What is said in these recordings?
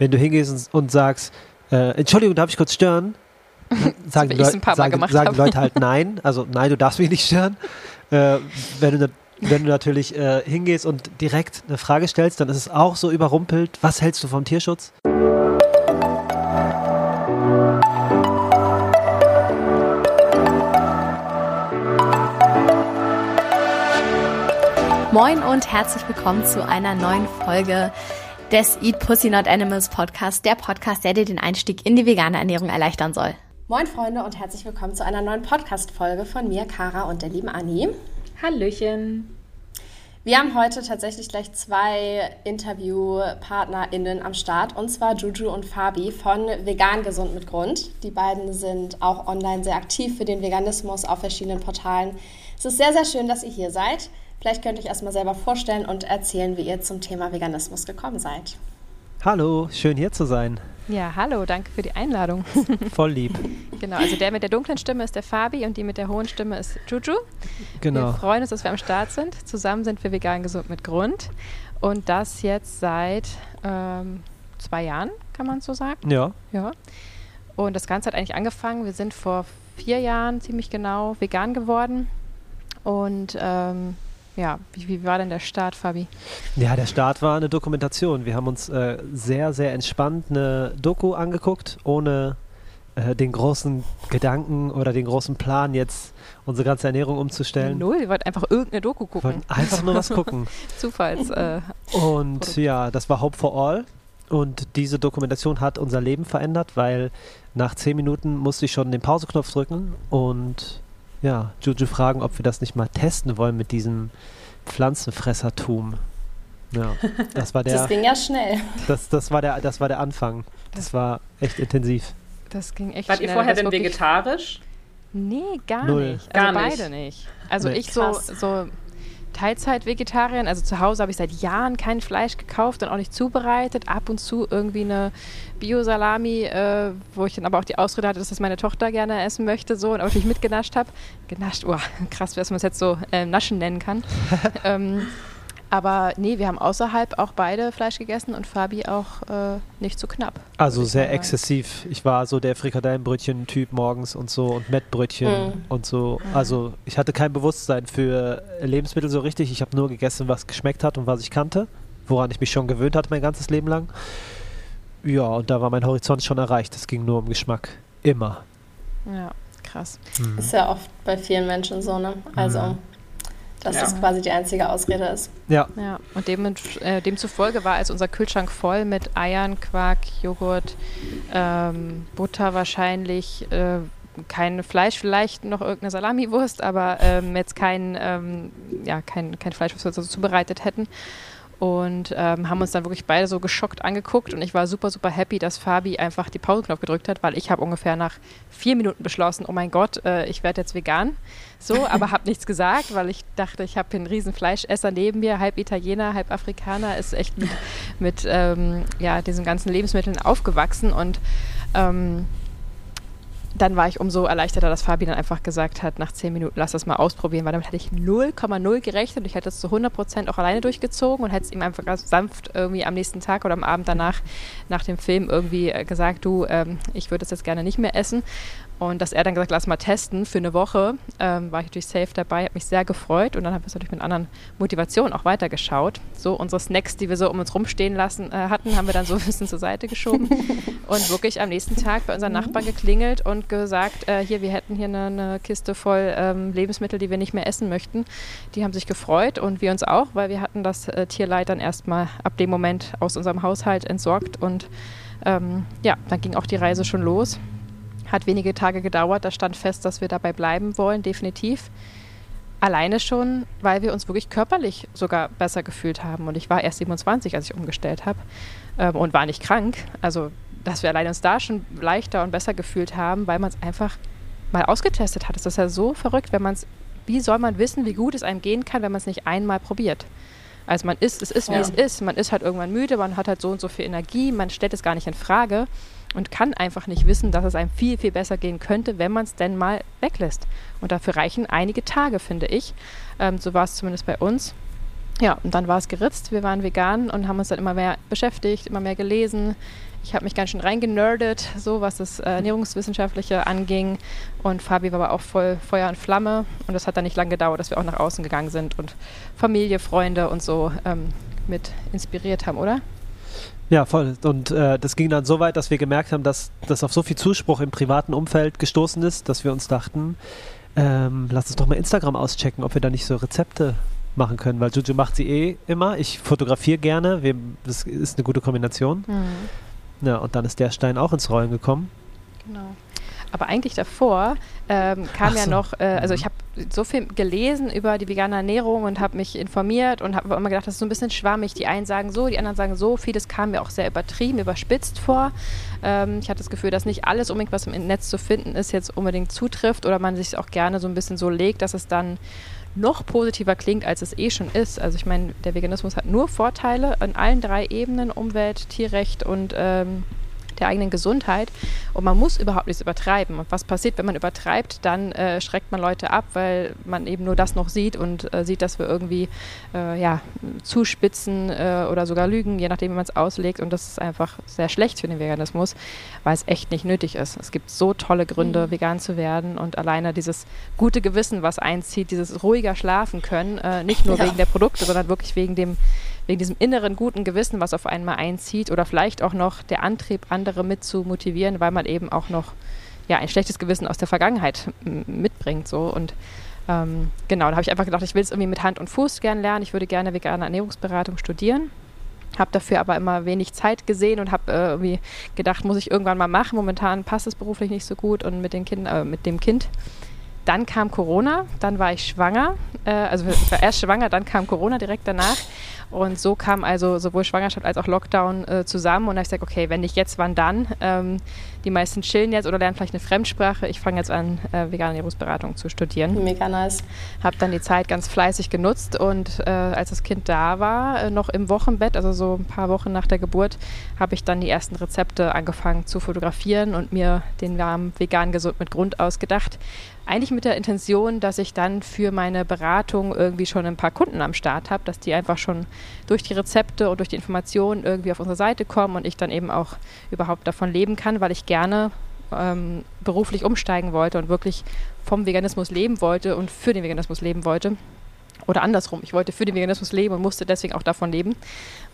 wenn du hingehst und, und sagst, äh, Entschuldigung, darf ich kurz stören? Sagen, Mal sagen, sagen. Leute halt nein, also nein, du darfst mich nicht stören. Äh, wenn, du, wenn du natürlich äh, hingehst und direkt eine Frage stellst, dann ist es auch so überrumpelt. Was hältst du vom Tierschutz? Moin und herzlich willkommen zu einer neuen Folge des Eat Pussy Not Animals Podcast, der Podcast, der dir den Einstieg in die vegane Ernährung erleichtern soll. Moin Freunde und herzlich willkommen zu einer neuen Podcast-Folge von mir, Kara und der lieben Anni. Hallöchen. Wir haben heute tatsächlich gleich zwei InterviewpartnerInnen am Start und zwar Juju und Fabi von Vegan Gesund mit Grund. Die beiden sind auch online sehr aktiv für den Veganismus auf verschiedenen Portalen. Es ist sehr, sehr schön, dass ihr hier seid. Vielleicht könnt ihr euch erstmal selber vorstellen und erzählen, wie ihr zum Thema Veganismus gekommen seid. Hallo, schön hier zu sein. Ja, hallo, danke für die Einladung. Voll lieb. genau, also der mit der dunklen Stimme ist der Fabi und die mit der hohen Stimme ist Juju. Genau. Wir freuen uns, dass wir am Start sind. Zusammen sind wir vegan gesund mit Grund. Und das jetzt seit ähm, zwei Jahren, kann man so sagen. Ja. Ja. Und das Ganze hat eigentlich angefangen. Wir sind vor vier Jahren ziemlich genau vegan geworden. Und ähm, ja, wie, wie war denn der Start, Fabi? Ja, der Start war eine Dokumentation. Wir haben uns äh, sehr, sehr entspannt eine Doku angeguckt, ohne äh, den großen Gedanken oder den großen Plan, jetzt unsere ganze Ernährung umzustellen. Null, wir wollten einfach irgendeine Doku Wir gucken. wollten einfach nur was gucken. Zufalls. Äh, Und ja, das war Hope for All. Und diese Dokumentation hat unser Leben verändert, weil nach zehn Minuten musste ich schon den Pauseknopf drücken und ja, Juju fragen, ob wir das nicht mal testen wollen mit diesem Pflanzenfressertum. Ja, das war Das der, ging ja schnell. das, das war der, das war der Anfang. Das war echt intensiv. das ging echt Wart ihr schnell. vorher Das denn vegetarisch? Nee, gar Null. nicht. Also Gar beide nicht. nicht. Also Nee. ich so, so Teilzeit-Vegetarierin. Also zu Hause habe ich seit Jahren kein Fleisch gekauft und auch nicht zubereitet. Ab und zu irgendwie eine Bio-Salami, äh, wo ich dann aber auch die Ausrede hatte, dass das meine Tochter gerne essen möchte. So und auch natürlich mitgenascht habe. Genascht, oh, krass, dass man es jetzt so äh, Naschen nennen kann. ähm, aber nee, wir haben außerhalb auch beide Fleisch gegessen und Fabi auch äh, nicht zu knapp. Also sehr sagen. exzessiv. Ich war so der Frikadellenbrötchen-Typ morgens und so und Mettbrötchen Mhm. und so. Also ich hatte kein Bewusstsein für Lebensmittel so richtig. Ich habe nur gegessen, was geschmeckt hat und was ich kannte, woran ich mich schon gewöhnt hatte mein ganzes Leben lang. Ja, und da war mein Horizont schon erreicht. Es ging nur um Geschmack. Immer. Ja, krass. Mhm. Ist ja oft bei vielen Menschen so, ne? Also, Mhm. Dass Ja. das quasi die einzige Ausrede ist. Ja, Ja, und dem, äh, demzufolge war also unser Kühlschrank voll mit Eiern, Quark, Joghurt, ähm, Butter wahrscheinlich, äh, kein Fleisch, vielleicht noch irgendeine Salamiwurst, aber ähm, jetzt kein, ähm, ja, kein, kein Fleisch, was wir so zubereitet hätten. Und ähm, haben uns dann wirklich beide so geschockt angeguckt und ich war super, super happy, dass Fabi einfach die Pauseknopf gedrückt hat, weil ich habe ungefähr nach vier Minuten beschlossen, oh mein Gott, äh, ich werde jetzt vegan. So, aber habe nichts gesagt, weil ich dachte, ich habe einen riesen Fleischesser neben mir, halb Italiener, halb Afrikaner, ist echt mit, mit ähm, ja, diesen ganzen Lebensmitteln aufgewachsen und ähm, dann war ich umso erleichterter, dass Fabi dann einfach gesagt hat, nach zehn Minuten, lass das mal ausprobieren, weil damit hätte ich 0,0 gerechnet. Ich hätte es zu 100 Prozent auch alleine durchgezogen und hätte es ihm einfach ganz sanft irgendwie am nächsten Tag oder am Abend danach, nach dem Film irgendwie äh, gesagt, du, ähm, ich würde es jetzt gerne nicht mehr essen. Und dass er dann gesagt, lass mal testen für eine Woche, ähm, war ich natürlich safe dabei, hat mich sehr gefreut und dann haben wir es natürlich mit anderen Motivationen auch weitergeschaut. So unsere Snacks, die wir so um uns rumstehen lassen äh, hatten, haben wir dann so ein bisschen zur Seite geschoben und wirklich am nächsten Tag bei unseren Nachbarn geklingelt und gesagt, äh, hier, wir hätten hier eine, eine Kiste voll ähm, Lebensmittel, die wir nicht mehr essen möchten. Die haben sich gefreut und wir uns auch, weil wir hatten das äh, Tierleid dann erstmal ab dem Moment aus unserem Haushalt entsorgt und ähm, ja, dann ging auch die Reise schon los. Hat wenige Tage gedauert, da stand fest, dass wir dabei bleiben wollen, definitiv. Alleine schon, weil wir uns wirklich körperlich sogar besser gefühlt haben. Und ich war erst 27, als ich umgestellt habe ähm, und war nicht krank. Also, dass wir alleine uns da schon leichter und besser gefühlt haben, weil man es einfach mal ausgetestet hat. Das ist ja so verrückt, wenn man es, wie soll man wissen, wie gut es einem gehen kann, wenn man es nicht einmal probiert? Also man ist, es ist, wie Ja. es ist. Man ist halt irgendwann müde, man hat halt so und so viel Energie, man stellt es gar nicht in Frage und kann einfach nicht wissen, dass es einem viel, viel besser gehen könnte, wenn man es denn mal weglässt. Und dafür reichen einige Tage, finde ich. Ähm, so war es zumindest bei uns. Ja, und dann war es geritzt. Wir waren vegan und haben uns dann immer mehr beschäftigt, immer mehr gelesen. Ich habe mich ganz schön reingenerdet, so was das äh, Ernährungswissenschaftliche anging. Und Fabi war aber auch voll Feuer und Flamme. Und das hat dann nicht lange gedauert, dass wir auch nach außen gegangen sind und Familie, Freunde und so ähm, mit inspiriert haben, oder? Ja, voll. Und äh, das ging dann so weit, dass wir gemerkt haben, dass das auf so viel Zuspruch im privaten Umfeld gestoßen ist, dass wir uns dachten, ähm, lass uns doch mal Instagram auschecken, ob wir da nicht so Rezepte machen können, weil Juju macht sie eh immer. Ich fotografiere gerne, wir, das ist eine gute Kombination. Mhm. Ja, und dann ist der Stein auch ins Rollen gekommen. Genau. Aber eigentlich davor ähm, kam so. ja noch, äh, also ich mhm. habe so viel gelesen über die vegane Ernährung und habe mich informiert und habe immer gedacht, das ist so ein bisschen schwammig. Die einen sagen so, die anderen sagen so. Vieles kam mir auch sehr übertrieben, überspitzt vor. Ähm, ich hatte das Gefühl, dass nicht alles unbedingt, was im Netz zu finden ist, jetzt unbedingt zutrifft oder man sich auch gerne so ein bisschen so legt, dass es dann noch positiver klingt, als es eh schon ist. Also ich meine, der Veganismus hat nur Vorteile an allen drei Ebenen, Umwelt, Tierrecht und ähm, der eigenen Gesundheit. Und man muss überhaupt nichts übertreiben. Und was passiert, wenn man übertreibt? Dann äh, schreckt man Leute ab, weil man eben nur das noch sieht und äh, sieht, dass wir irgendwie äh, ja, zuspitzen äh, oder sogar lügen, je nachdem, wie man es auslegt. Und das ist einfach sehr schlecht für den Veganismus, weil es echt nicht nötig ist. Es gibt so tolle Gründe, mhm. vegan zu werden. Und alleine dieses gute Gewissen, was einzieht, dieses ruhiger schlafen können, äh, nicht nur ja. wegen der Produkte, sondern wirklich wegen dem wegen diesem inneren guten Gewissen, was auf einmal einzieht oder vielleicht auch noch der Antrieb, andere mit zu motivieren, weil man eben auch noch ja, ein schlechtes Gewissen aus der Vergangenheit mitbringt. So. Und ähm, genau, da habe ich einfach gedacht, ich will es irgendwie mit Hand und Fuß gern lernen. Ich würde gerne vegane Ernährungsberatung studieren. Habe dafür aber immer wenig Zeit gesehen und habe äh, irgendwie gedacht, muss ich irgendwann mal machen. Momentan passt es beruflich nicht so gut und mit, den kind, äh, mit dem Kind dann kam Corona, dann war ich schwanger, äh, also ich war erst schwanger, dann kam Corona direkt danach. Und so kam also sowohl Schwangerschaft als auch Lockdown äh, zusammen. Und da habe ich gesagt, okay, wenn nicht jetzt, wann dann? Ähm, die meisten chillen jetzt oder lernen vielleicht eine Fremdsprache. Ich fange jetzt an, äh, vegane Ernährungsberatung zu studieren. Mega nice. Habe dann die Zeit ganz fleißig genutzt und äh, als das Kind da war, äh, noch im Wochenbett, also so ein paar Wochen nach der Geburt, habe ich dann die ersten Rezepte angefangen zu fotografieren und mir den Namen vegan gesund mit Grund ausgedacht. Eigentlich mit der Intention, dass ich dann für meine Beratung irgendwie schon ein paar Kunden am Start habe, dass die einfach schon durch die Rezepte und durch die Informationen irgendwie auf unsere Seite kommen und ich dann eben auch überhaupt davon leben kann, weil ich gerne ähm, beruflich umsteigen wollte und wirklich vom Veganismus leben wollte und für den Veganismus leben wollte. Oder andersrum, ich wollte für den Veganismus leben und musste deswegen auch davon leben.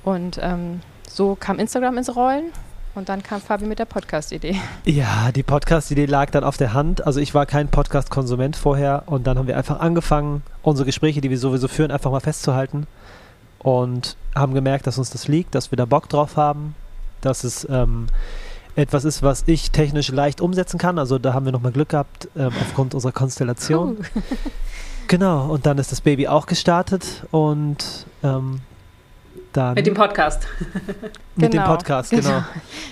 Und ähm, so kam Instagram ins Rollen und dann kam Fabi mit der Podcast-Idee. Ja, die Podcast-Idee lag dann auf der Hand. Also ich war kein Podcast-Konsument vorher und dann haben wir einfach angefangen, unsere Gespräche, die wir sowieso führen, einfach mal festzuhalten und haben gemerkt, dass uns das liegt, dass wir da Bock drauf haben, dass es ähm, etwas ist, was ich technisch leicht umsetzen kann. Also da haben wir nochmal Glück gehabt ähm, aufgrund unserer Konstellation. Cool. genau, und dann ist das Baby auch gestartet und ähm, dann. Mit dem Podcast. Mit genau. dem Podcast, genau.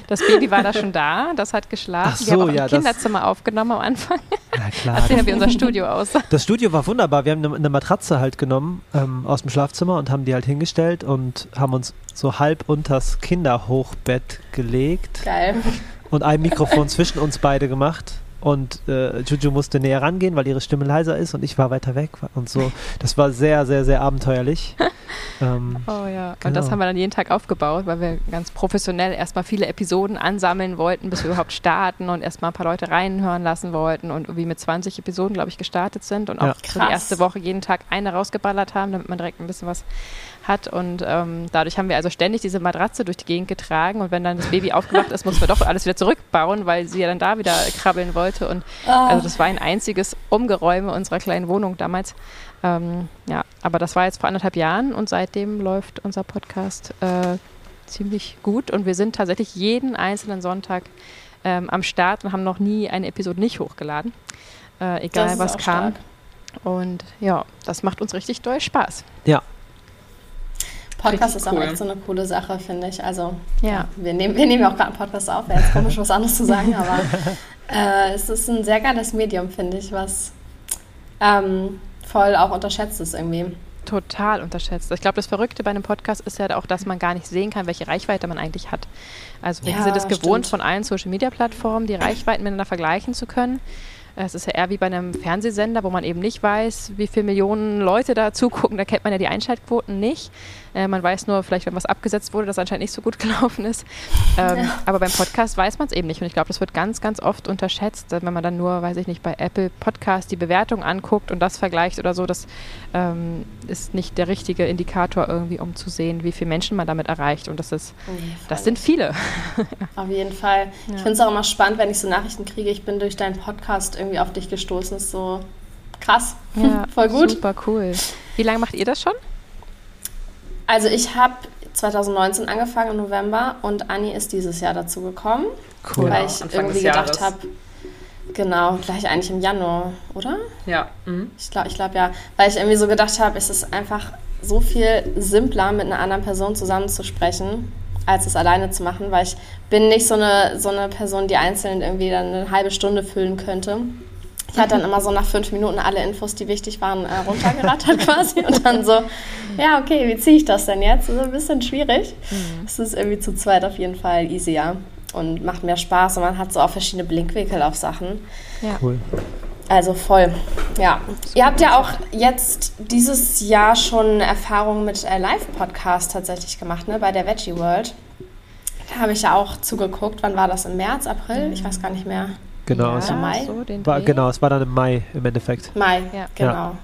Das Baby war da schon da, das hat geschlafen. Ach so, wir haben auch ja, im Kinderzimmer aufgenommen am Anfang. Na klar. Erzähl ja, wie unser Studio aussah. Das Studio war wunderbar. Wir haben eine, eine Matratze halt genommen ähm, aus dem Schlafzimmer und haben die halt hingestellt und haben uns so halb unters Kinderhochbett gelegt. Geil. Und ein Mikrofon zwischen uns beide gemacht und äh, Juju musste näher rangehen, weil ihre Stimme leiser ist und ich war weiter weg und so. Das war sehr, sehr, sehr abenteuerlich. ähm, oh ja, genau. und das haben wir dann jeden Tag aufgebaut, weil wir ganz professionell erstmal viele Episoden ansammeln wollten, bis wir überhaupt starten und erstmal ein paar Leute reinhören lassen wollten und irgendwie mit 20 Episoden, glaube ich, gestartet sind und auch ja. so die erste Woche jeden Tag eine rausgeballert haben, damit man direkt ein bisschen was hat. Und ähm, dadurch haben wir also ständig diese Matratze durch die Gegend getragen. Und wenn dann das Baby aufgewacht ist, mussten wir doch alles wieder zurückbauen, weil sie ja dann da wieder krabbeln wollte. Und oh. also das war ein einziges Umgeräume unserer kleinen Wohnung damals. Ähm, ja, aber das war jetzt vor anderthalb Jahren und seitdem läuft unser Podcast äh, ziemlich gut. Und wir sind tatsächlich jeden einzelnen Sonntag ähm, am Start und haben noch nie eine Episode nicht hochgeladen. Äh, egal was kam. Stark. Und ja, das macht uns richtig doll Spaß. Ja, Podcast ist auch echt so eine coole Sache, finde ich. Also, ja. ja. wir, nehmen, wir nehmen ja auch gerade einen Podcast auf, wäre jetzt komisch, was anderes zu sagen, aber äh, es ist ein sehr geiles Medium, finde ich, was ähm, voll auch unterschätzt ist irgendwie. Total unterschätzt. Ich glaube, das Verrückte bei einem Podcast ist ja auch, dass man gar nicht sehen kann, welche Reichweite man eigentlich hat. Also wir ja, sind es gewohnt, von allen Social-Media-Plattformen die Reichweiten miteinander vergleichen zu können. Es ist ja eher wie bei einem Fernsehsender, wo man eben nicht weiß, wie viele Millionen Leute da zugucken. Da kennt man ja die Einschaltquoten nicht. Äh, man weiß nur vielleicht, wenn was abgesetzt wurde, dass anscheinend nicht so gut gelaufen ist. Ähm, ja. Aber beim Podcast weiß man es eben nicht. Und ich glaube, das wird ganz, ganz oft unterschätzt, wenn man dann nur, weiß ich nicht, bei Apple Podcast die Bewertung anguckt und das vergleicht oder so. Das ähm, ist nicht der richtige Indikator irgendwie, um zu sehen, wie viele Menschen man damit erreicht. Und das ist, das sind viele. Auf jeden Fall. Ja. Ich finde es auch immer spannend, wenn ich so Nachrichten kriege. Ich bin durch deinen Podcast irgendwie auf dich gestoßen. Ist so krass. Ja, Voll gut. Super cool. Wie lange macht ihr das schon? Also ich habe 2019 angefangen im November und Anni ist dieses Jahr dazu gekommen, cool. weil ich Anfang irgendwie gedacht habe, genau, gleich eigentlich im Januar, oder? Ja. Mhm. Ich glaube, ich glaub, ja, weil ich irgendwie so gedacht habe, es ist einfach so viel simpler, mit einer anderen Person zusammenzusprechen, als es alleine zu machen, weil ich bin nicht so eine, so eine Person, die einzeln irgendwie dann eine halbe Stunde füllen könnte. Ich hatte dann immer so nach fünf Minuten alle Infos, die wichtig waren, äh, runtergerattert quasi und dann so, ja, okay, wie ziehe ich das denn jetzt? Das ist ein bisschen schwierig. Mhm. Es ist irgendwie zu zweit auf jeden Fall easier und macht mehr Spaß und man hat so auch verschiedene Blinkwinkel auf Sachen. Ja. Cool. Also voll, ja. Ihr habt ja auch jetzt dieses Jahr schon Erfahrungen mit äh, Live-Podcast tatsächlich gemacht, ne, bei der Veggie World. Da habe ich ja auch zugeguckt. Wann war das? Im März, April? Ich weiß gar nicht mehr. Genau, ja, es Mai. So, war, genau, es war dann im Mai im Endeffekt. Mai, ja. genau. Ja.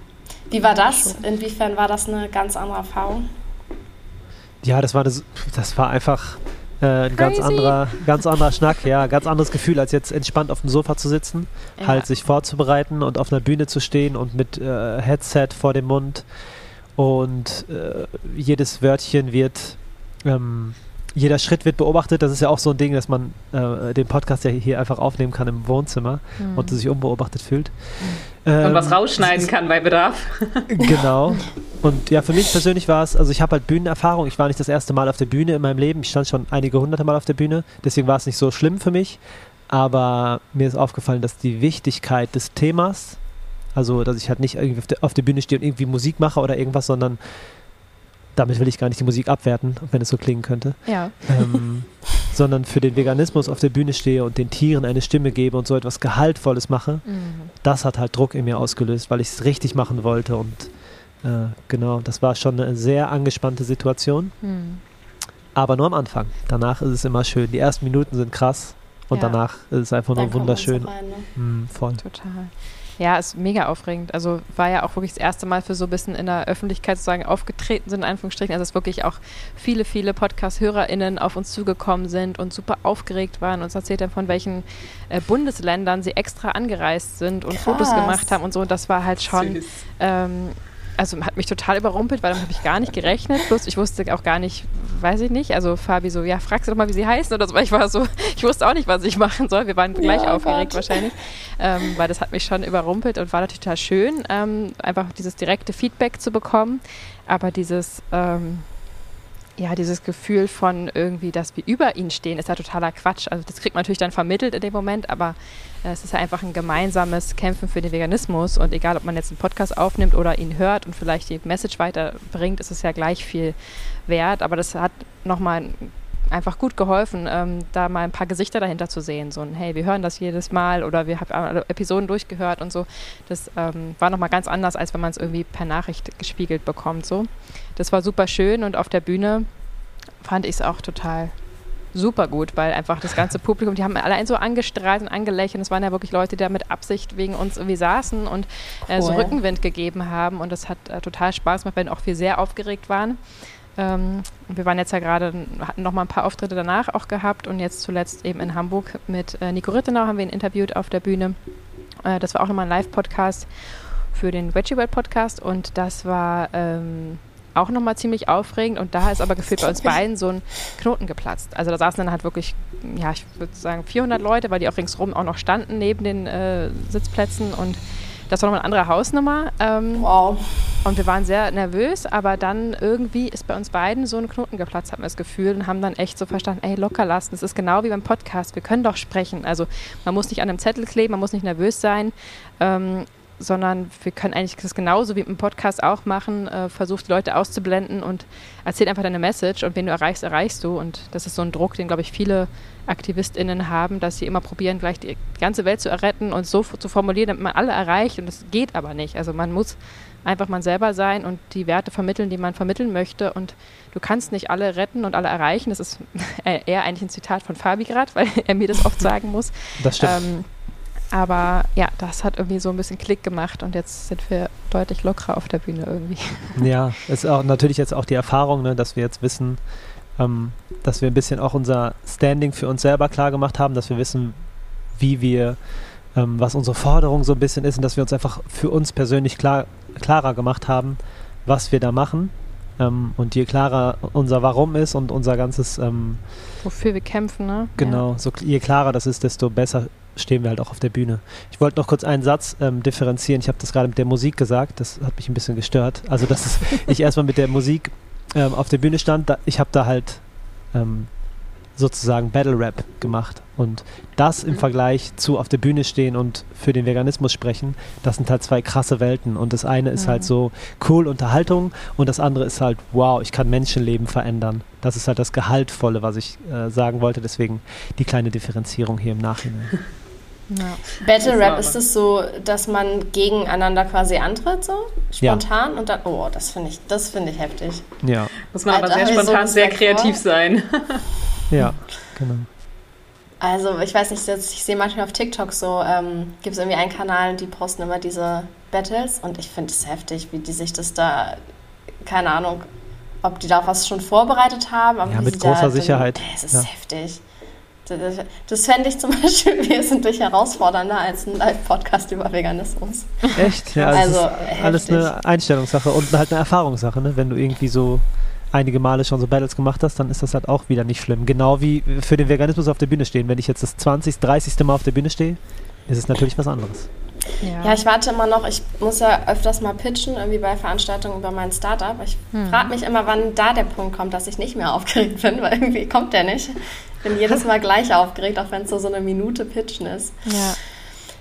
Wie war das? Inwiefern war das eine ganz andere Erfahrung? Ja, das war, eine, das war einfach äh, ein ganz anderer, ganz anderer Schnack, ja, ganz anderes Gefühl, als jetzt entspannt auf dem Sofa zu sitzen, ja. halt sich vorzubereiten und auf einer Bühne zu stehen und mit äh, Headset vor dem Mund und äh, jedes Wörtchen wird ähm, jeder Schritt wird beobachtet. Das ist ja auch so ein Ding, dass man äh, den Podcast ja hier einfach aufnehmen kann im Wohnzimmer mhm. und sich unbeobachtet fühlt. Ähm, und was rausschneiden kann bei Bedarf. genau. Und ja, für mich persönlich war es, also ich habe halt Bühnenerfahrung. Ich war nicht das erste Mal auf der Bühne in meinem Leben. Ich stand schon einige hunderte Mal auf der Bühne. Deswegen war es nicht so schlimm für mich. Aber mir ist aufgefallen, dass die Wichtigkeit des Themas, also dass ich halt nicht irgendwie auf der, auf der Bühne stehe und irgendwie Musik mache oder irgendwas, sondern damit will ich gar nicht die Musik abwerten, wenn es so klingen könnte. Ja. Ähm, sondern für den Veganismus auf der Bühne stehe und den Tieren eine Stimme gebe und so etwas Gehaltvolles mache, mhm. das hat halt Druck in mir ausgelöst, weil ich es richtig machen wollte und äh, genau, das war schon eine sehr angespannte Situation. Mhm. Aber nur am Anfang. Danach ist es immer schön. Die ersten Minuten sind krass und ja. danach ist es einfach nur wunderschön. Rein, ne? mm, voll. Total. Ja, ist mega aufregend. Also war ja auch wirklich das erste Mal für so ein bisschen in der Öffentlichkeit sozusagen aufgetreten sind, in Anführungsstrichen. Also dass wirklich auch viele, viele Podcast-HörerInnen auf uns zugekommen sind und super aufgeregt waren und uns erzählt haben, von welchen äh, Bundesländern sie extra angereist sind und Krass. Fotos gemacht haben und so. Und das war halt schon ähm, also hat mich total überrumpelt, weil damit habe ich gar nicht gerechnet. Plus ich wusste auch gar nicht, weiß ich nicht. Also Fabi so, ja, fragst du doch mal, wie sie heißen oder so. Weil ich war so, ich wusste auch nicht, was ich machen soll. Wir waren gleich ja, aufgeregt Gott. wahrscheinlich. Ähm, weil das hat mich schon überrumpelt und war natürlich total schön, ähm, einfach dieses direkte Feedback zu bekommen. Aber dieses, ähm, ja, dieses Gefühl von irgendwie, dass wir über ihn stehen, ist ja totaler Quatsch. Also das kriegt man natürlich dann vermittelt in dem Moment, aber äh, es ist ja einfach ein gemeinsames Kämpfen für den Veganismus und egal, ob man jetzt einen Podcast aufnimmt oder ihn hört und vielleicht die Message weiterbringt, ist es ja gleich viel wert. Aber das hat nochmal einfach gut geholfen, ähm, da mal ein paar Gesichter dahinter zu sehen. So ein, hey, wir hören das jedes Mal oder wir haben alle Episoden durchgehört und so. Das ähm, war nochmal ganz anders, als wenn man es irgendwie per Nachricht gespiegelt bekommt. So. Das war super schön und auf der Bühne fand ich es auch total super gut, weil einfach das ganze Publikum, die haben allein so angestrahlt und angelächelt. Es waren ja wirklich Leute, die da mit Absicht wegen uns irgendwie saßen und äh, cool. so Rückenwind gegeben haben. Und das hat äh, total Spaß gemacht, weil auch wir sehr aufgeregt waren. Ähm, wir waren jetzt ja gerade, hatten noch mal ein paar Auftritte danach auch gehabt und jetzt zuletzt eben in Hamburg mit äh, Nico Rittenau haben wir ihn interviewt auf der Bühne. Äh, das war auch nochmal ein Live-Podcast für den Veggie World Podcast und das war ähm, auch nochmal ziemlich aufregend und da ist aber gefühlt bei uns beiden so ein Knoten geplatzt. Also da saßen dann halt wirklich, ja, ich würde sagen 400 Leute, weil die auch ringsrum auch noch standen neben den äh, Sitzplätzen und das war nochmal eine andere Hausnummer. Ähm, wow. Und wir waren sehr nervös, aber dann irgendwie ist bei uns beiden so ein Knoten geplatzt, hatten wir das Gefühl, und haben dann echt so verstanden, ey, locker lassen. Das ist genau wie beim Podcast. Wir können doch sprechen. Also man muss nicht an einem Zettel kleben, man muss nicht nervös sein. Ähm, sondern wir können eigentlich das genauso wie im Podcast auch machen, äh, versucht Leute auszublenden und erzähl einfach deine Message und wen du erreichst, erreichst du. Und das ist so ein Druck, den, glaube ich, viele AktivistInnen haben, dass sie immer probieren, gleich die ganze Welt zu erretten und so zu formulieren, damit man alle erreicht. Und das geht aber nicht. Also man muss einfach man selber sein und die Werte vermitteln, die man vermitteln möchte. Und du kannst nicht alle retten und alle erreichen. Das ist eher eigentlich ein Zitat von Fabi gerade, weil er mir das oft sagen muss. Das stimmt. Ähm, aber ja, das hat irgendwie so ein bisschen Klick gemacht und jetzt sind wir deutlich lockerer auf der Bühne irgendwie. Ja, ist auch natürlich jetzt auch die Erfahrung, ne, dass wir jetzt wissen, ähm, dass wir ein bisschen auch unser Standing für uns selber klar gemacht haben, dass wir wissen, wie wir, ähm, was unsere Forderung so ein bisschen ist und dass wir uns einfach für uns persönlich klar, klarer gemacht haben, was wir da machen. Ähm, und je klarer unser Warum ist und unser ganzes ähm, Wofür wir kämpfen, ne? Genau, ja. so, je klarer das ist, desto besser stehen wir halt auch auf der Bühne. Ich wollte noch kurz einen Satz ähm, differenzieren. Ich habe das gerade mit der Musik gesagt, das hat mich ein bisschen gestört. Also, dass ich erstmal mit der Musik ähm, auf der Bühne stand, da, ich habe da halt ähm, sozusagen Battle Rap gemacht. Und das im Vergleich zu auf der Bühne stehen und für den Veganismus sprechen, das sind halt zwei krasse Welten. Und das eine ist halt mhm. halt so cool Unterhaltung und das andere ist halt, wow, ich kann Menschenleben verändern. Das ist halt das Gehaltvolle, was ich äh, sagen wollte. Deswegen die kleine Differenzierung hier im Nachhinein. Ja. Battle Rap, ist es so, dass man gegeneinander quasi antritt, so spontan ja. und dann, oh, das finde ich, das finde ich heftig. Ja. Muss man aber sehr spontan, so sehr kreativ vor. sein. ja, genau. Also ich weiß nicht, ich sehe manchmal auf TikTok so, ähm, gibt es irgendwie einen Kanal, die posten immer diese Battles und ich finde es heftig, wie die sich das da, keine Ahnung, ob die da was schon vorbereitet haben. Aber ja, mit großer Sicherheit. Es ist ja. heftig. Das fände ich zum Beispiel wesentlich herausfordernder als ein Live-Podcast über Veganismus. Echt? Ja, also, also alles eine Einstellungssache und halt eine Erfahrungssache, ne? Wenn du irgendwie so einige Male schon so Battles gemacht hast, dann ist das halt auch wieder nicht schlimm. Genau wie für den Veganismus auf der Bühne stehen. Wenn ich jetzt das 20., 30. Mal auf der Bühne stehe, ist es natürlich was anderes. Ja. ja. ich warte immer noch. Ich muss ja öfters mal pitchen, irgendwie bei Veranstaltungen über mein Startup. Ich hm. frage mich immer, wann da der Punkt kommt, dass ich nicht mehr aufgeregt bin, weil irgendwie kommt der nicht. Ich bin jedes Mal gleich aufgeregt, auch wenn es so, so eine Minute pitchen ist. Ja.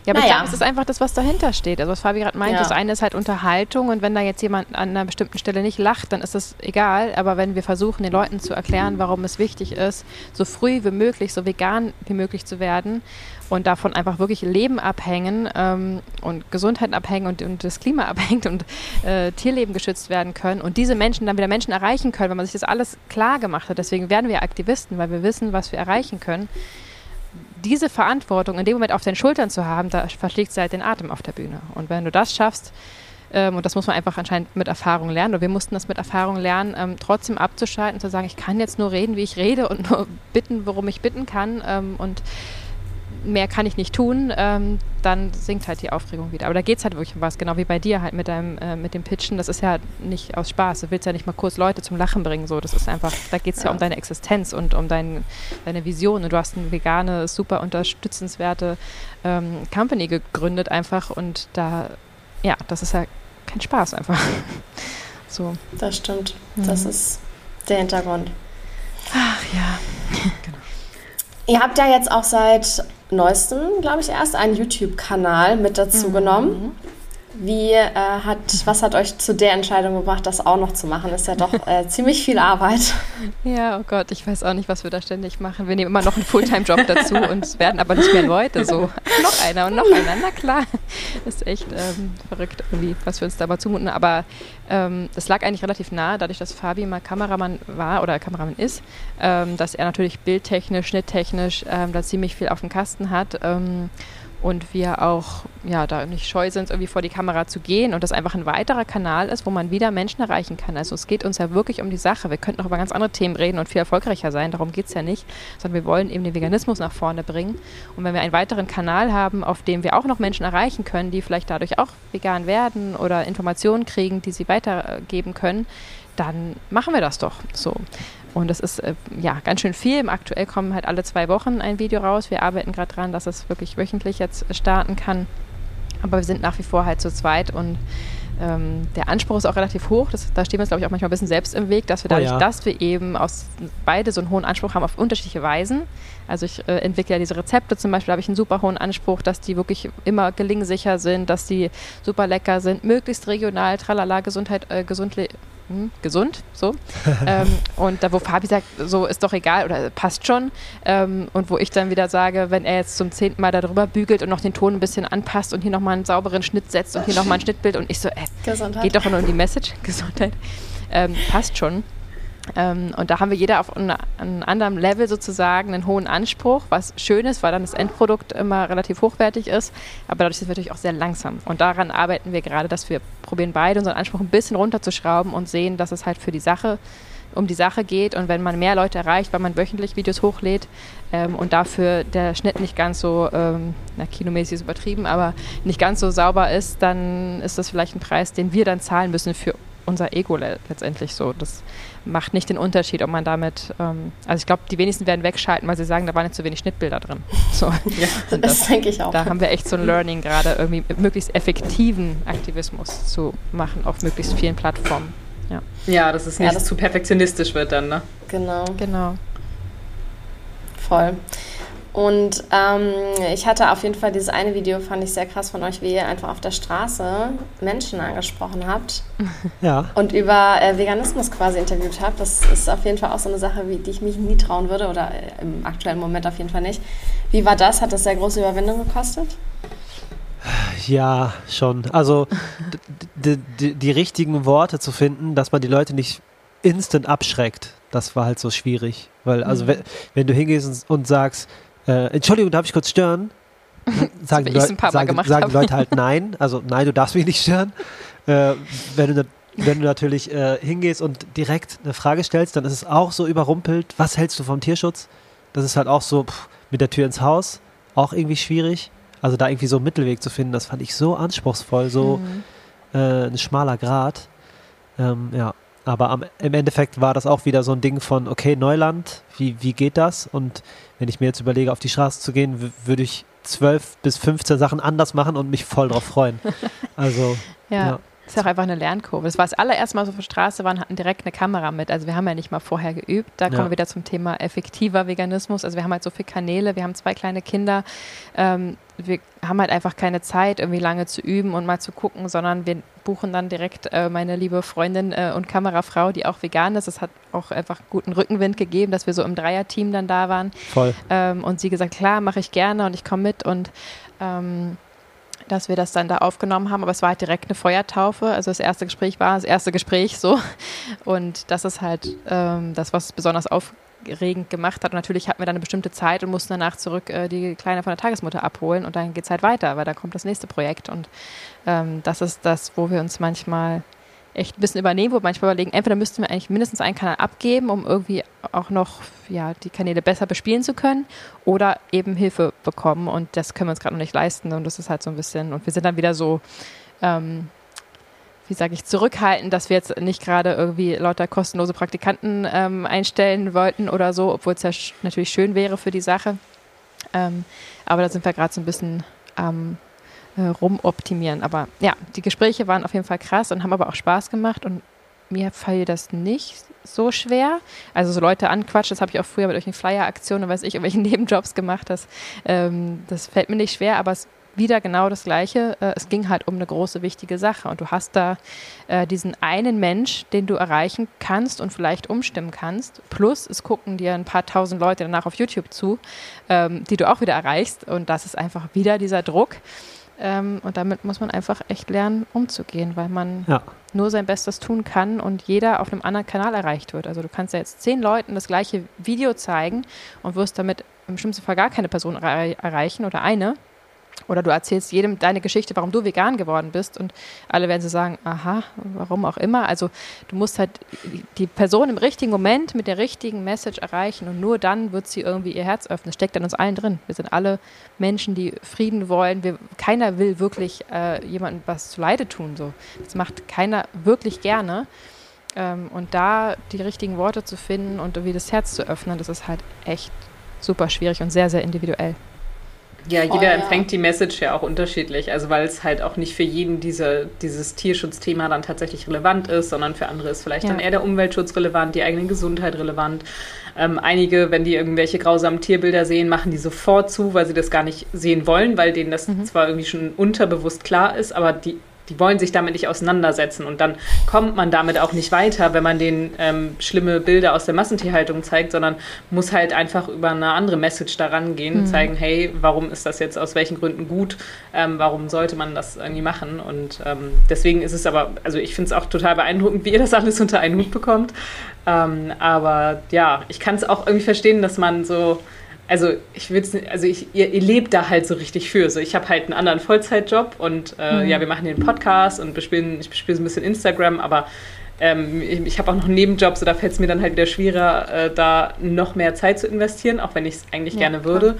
Ja, aber naja. ich glaube, es ist einfach das, was dahinter steht. Also was Fabi gerade meint, ja. das eine ist halt Unterhaltung und wenn da jetzt jemand an einer bestimmten Stelle nicht lacht, dann ist das egal. Aber wenn wir versuchen, den Leuten zu erklären, warum es wichtig ist, so früh wie möglich, so vegan wie möglich zu werden und davon einfach wirklich Leben abhängen ähm, und Gesundheit abhängen und, und, das Klima abhängt und äh, Tierleben geschützt werden können und diese Menschen dann wieder Menschen erreichen können, wenn man sich das alles klar gemacht hat. Deswegen werden wir Aktivisten, weil wir wissen, was wir erreichen können. Diese Verantwortung in dem Moment auf den Schultern zu haben, da verschlägt sie halt den Atem auf der Bühne. Und wenn du das schaffst, ähm, und das muss man einfach anscheinend mit Erfahrung lernen, oder wir mussten das mit Erfahrung lernen, ähm, trotzdem abzuschalten, zu sagen, ich kann jetzt nur reden, wie ich rede und nur bitten, worum ich bitten kann. Ähm, und mehr kann ich nicht tun, ähm, dann sinkt halt die Aufregung wieder. Aber da geht es halt wirklich um was, genau wie bei dir halt mit deinem, äh, mit dem Pitchen. Das ist ja nicht aus Spaß. Du willst ja nicht mal kurz Leute zum Lachen bringen. So, das ist einfach, da geht es ja. ja. um deine Existenz und um dein, deine Vision. Und du hast eine vegane, super unterstützenswerte ähm, Company gegründet einfach und da, ja, das ist ja kein Spaß einfach. so. Das stimmt. Mhm. Das ist der Hintergrund. Ach ja, genau. Ihr habt ja jetzt auch seit neuestem, glaube ich, erst einen YouTube-Kanal mit dazu mhm. genommen. Wie äh, hat, was hat euch zu der Entscheidung gebracht, das auch noch zu machen? Ist ja doch äh, ziemlich viel Arbeit. Ja, oh Gott, ich weiß auch nicht, was wir da ständig machen. Wir nehmen immer noch einen Fulltime-Job dazu und werden aber nicht mehr Leute. So, noch einer und noch einer, na klar. Ist echt ähm, verrückt irgendwie, was wir uns da mal zumuten. Aber ähm, das lag eigentlich relativ nah, dadurch, dass Fabi mal Kameramann war oder Kameramann ist, ähm, dass er natürlich bildtechnisch, schnitttechnisch ähm, da ziemlich viel auf dem Kasten hat. Und wir auch ja da nicht scheu sind, irgendwie vor die Kamera zu gehen und das einfach ein weiterer Kanal ist, wo man wieder Menschen erreichen kann. Also es geht uns ja wirklich um die Sache. Wir könnten auch über ganz andere Themen reden und viel erfolgreicher sein, darum geht es ja nicht, sondern wir wollen eben den Veganismus nach vorne bringen. Und wenn wir einen weiteren Kanal haben, auf dem wir auch noch Menschen erreichen können, die vielleicht dadurch auch vegan werden oder Informationen kriegen, die sie weitergeben können, dann machen wir das doch so. Und das ist äh, ja ganz schön viel. Aktuell kommen halt alle zwei Wochen ein Video raus. Wir arbeiten gerade dran, dass es wirklich wöchentlich jetzt starten kann. Aber wir sind nach wie vor halt zu zweit und ähm, der Anspruch ist auch relativ hoch. Das, da stehen wir uns, glaube ich, auch manchmal ein bisschen selbst im Weg, dass wir dadurch, oh ja. dass wir eben aus beide so einen hohen Anspruch haben auf unterschiedliche Weisen. Also ich äh, entwickle ja diese Rezepte zum Beispiel, da habe ich einen super hohen Anspruch, dass die wirklich immer gelingsicher sind, dass die super lecker sind, möglichst regional, tralala, Gesundheit, äh, gesund, hm, gesund, so. ähm, und da, wo Fabi sagt, so ist doch egal oder passt schon. Ähm, und wo ich dann wieder sage, wenn er jetzt zum zehnten Mal darüber bügelt und noch den Ton ein bisschen anpasst und hier nochmal einen sauberen Schnitt setzt und hier nochmal ein Schnittbild und ich so, äh, geht doch nur um die Message, Gesundheit, ähm, passt schon. Ähm, und da haben wir jeder auf einem anderen Level sozusagen einen hohen Anspruch, was schön ist, weil dann das Endprodukt immer relativ hochwertig ist. Aber dadurch sind wir natürlich auch sehr langsam. Und daran arbeiten wir gerade, dass wir probieren beide unseren Anspruch ein bisschen runterzuschrauben und sehen, dass es halt für die Sache um die Sache geht und wenn man mehr Leute erreicht, weil man wöchentlich Videos hochlädt ähm, und dafür der Schnitt nicht ganz so, ähm, na, kinomäßig ist übertrieben, aber nicht ganz so sauber ist, dann ist das vielleicht ein Preis, den wir dann zahlen müssen für unser Ego letztendlich so. Das macht nicht den Unterschied, ob man damit, ähm, also ich glaube, die wenigsten werden wegschalten, weil sie sagen, da waren jetzt zu wenig Schnittbilder drin. So, ja, das, das denke ich auch. Da haben wir echt so ein Learning gerade, irgendwie möglichst effektiven Aktivismus zu machen auf möglichst vielen Plattformen. Ja, ja dass es nicht ja, das zu perfektionistisch wird dann, ne? Genau. Genau. Voll. Und ähm, ich hatte auf jeden Fall dieses eine Video, fand ich sehr krass von euch, wie ihr einfach auf der Straße Menschen angesprochen habt. Ja. Und über äh, Veganismus quasi interviewt habt. Das ist auf jeden Fall auch so eine Sache, wie, die ich mich nie trauen würde oder äh, im aktuellen Moment auf jeden Fall nicht. Wie war das? Hat das sehr große Überwindung gekostet? Ja, schon. Also die richtigen Worte zu finden, dass man die Leute nicht instant abschreckt, das war halt so schwierig. Weil, also, mhm. wenn, wenn, du hingehst und, und sagst, äh, Entschuldigung, darf ich kurz stören? Sagen, die, Leu sagen, sagen die Leute halt nein. Also nein, du darfst mich nicht stören. Äh, wenn, du, wenn du natürlich äh, hingehst und direkt eine Frage stellst, dann ist es auch so überrumpelt. Was hältst du vom Tierschutz? Das ist halt auch so pff, mit der Tür ins Haus. Auch irgendwie schwierig. Also da irgendwie so einen Mittelweg zu finden, das fand ich so anspruchsvoll, so mhm. äh, ein schmaler Grad. Ähm, ja, aber am, im Endeffekt war das auch wieder so ein Ding von, okay, Neuland, wie, wie geht das? Und wenn ich mir jetzt überlege, auf die Straße zu gehen, würde ich zwölf bis 15 Sachen anders machen und mich voll drauf freuen. Also, ja. ja. Das ist auch einfach eine Lernkurve. Das war das allererste Mal so auf der Straße, waren, hatten direkt eine Kamera mit. Also wir haben ja nicht mal vorher geübt. Da ja. kommen wir wieder zum Thema effektiver Veganismus. Also wir haben halt so viele Kanäle, wir haben zwei kleine Kinder. Ähm, wir haben halt einfach keine Zeit, irgendwie lange zu üben und mal zu gucken, sondern wir buchen dann direkt äh, meine liebe Freundin äh, und Kamerafrau, die auch vegan ist. Das hat auch einfach guten Rückenwind gegeben, dass wir so im Dreierteam dann da waren. Voll. Ähm, und sie gesagt, klar, mache ich gerne und ich komme mit und ähm, dass wir das dann da aufgenommen haben, aber es war halt direkt eine Feuertaufe. Also das erste Gespräch war das erste Gespräch so. Und das ist halt ähm, das, was besonders aufregend gemacht hat. Und natürlich hatten wir dann eine bestimmte Zeit und mussten danach zurück äh, die Kleine von der Tagesmutter abholen und dann geht es halt weiter, weil da kommt das nächste Projekt. Und ähm, das ist das, wo wir uns manchmal echt ein bisschen übernehmen, wo manchmal überlegen, entweder müssten wir eigentlich mindestens einen Kanal abgeben, um irgendwie auch noch ja, die Kanäle besser bespielen zu können oder eben Hilfe bekommen und das können wir uns gerade noch nicht leisten und das ist halt so ein bisschen und wir sind dann wieder so ähm, wie sage ich, zurückhaltend, dass wir jetzt nicht gerade irgendwie lauter kostenlose Praktikanten ähm, einstellen wollten oder so, obwohl es ja natürlich schön wäre für die Sache. Ähm, aber da sind wir gerade so ein bisschen am äh, rumoptimieren. Aber ja, die Gespräche waren auf jeden Fall krass und haben aber auch Spaß gemacht und mir fällt das nicht so schwer. Also so Leute anquatschen, das habe ich auch früher mit solchen Flyer-Aktionen und weiß ich, welchen Nebenjobs gemacht. Das, ähm, das fällt mir nicht schwer, aber es wieder genau das Gleiche. Äh, es ging halt um eine große, wichtige Sache. Und du hast da äh, diesen einen Mensch, den du erreichen kannst und vielleicht umstimmen kannst. Plus, es gucken dir ein paar tausend Leute danach auf YouTube zu, ähm, die du auch wieder erreichst. Und das ist einfach wieder dieser Druck. Ähm, und damit muss man einfach echt lernen, umzugehen, weil man ja. nur sein Bestes tun kann und jeder auf einem anderen Kanal erreicht wird. Also du kannst ja jetzt zehn Leuten das gleiche Video zeigen und wirst damit im schlimmsten Fall gar keine Person erreichen oder eine. Oder du erzählst jedem deine Geschichte, warum du vegan geworden bist und alle werden so sagen, aha, warum auch immer. Also du musst halt die Person im richtigen Moment mit der richtigen Message erreichen und nur dann wird sie irgendwie ihr Herz öffnen. Das steckt in uns allen drin. Wir sind alle Menschen, die Frieden wollen. Wir, keiner will wirklich äh, jemandem was zu Leide tun. So. Das macht keiner wirklich gerne. Ähm, und da die richtigen Worte zu finden und irgendwie das Herz zu öffnen, das ist halt echt super schwierig und sehr, sehr individuell. Ja, jeder oh, ja. empfängt die Message ja auch unterschiedlich. Also weil es halt auch nicht für jeden diese, dieses Tierschutzthema dann tatsächlich relevant ist, sondern für andere ist vielleicht ja. dann eher der Umweltschutz relevant, die eigene Gesundheit relevant. Ähm, einige, wenn die irgendwelche grausamen Tierbilder sehen, machen die sofort zu, weil sie das gar nicht sehen wollen, weil denen das mhm. zwar irgendwie schon unterbewusst klar ist, aber die die wollen sich damit nicht auseinandersetzen. Und dann kommt man damit auch nicht weiter, wenn man denen ähm, schlimme Bilder aus der Massentierhaltung zeigt, sondern muss halt einfach über eine andere Message daran gehen, mhm. zeigen, hey, warum ist das jetzt aus welchen Gründen gut, ähm, warum sollte man das irgendwie machen? Und ähm, deswegen ist es aber, also ich finde es auch total beeindruckend, wie ihr das alles unter einen Hut bekommt, ähm, aber ja, ich kann es auch irgendwie verstehen, dass man so also ich will also ich, ihr, ihr, lebt da halt so richtig für. So, ich habe halt einen anderen Vollzeitjob und äh, mhm. ja, wir machen den Podcast und bespielen, ich bespiele so ein bisschen Instagram, aber ähm, ich, ich habe auch noch einen Nebenjob, so da fällt es mir dann halt wieder schwerer, äh, da noch mehr Zeit zu investieren, auch wenn ich es eigentlich ja, gerne würde.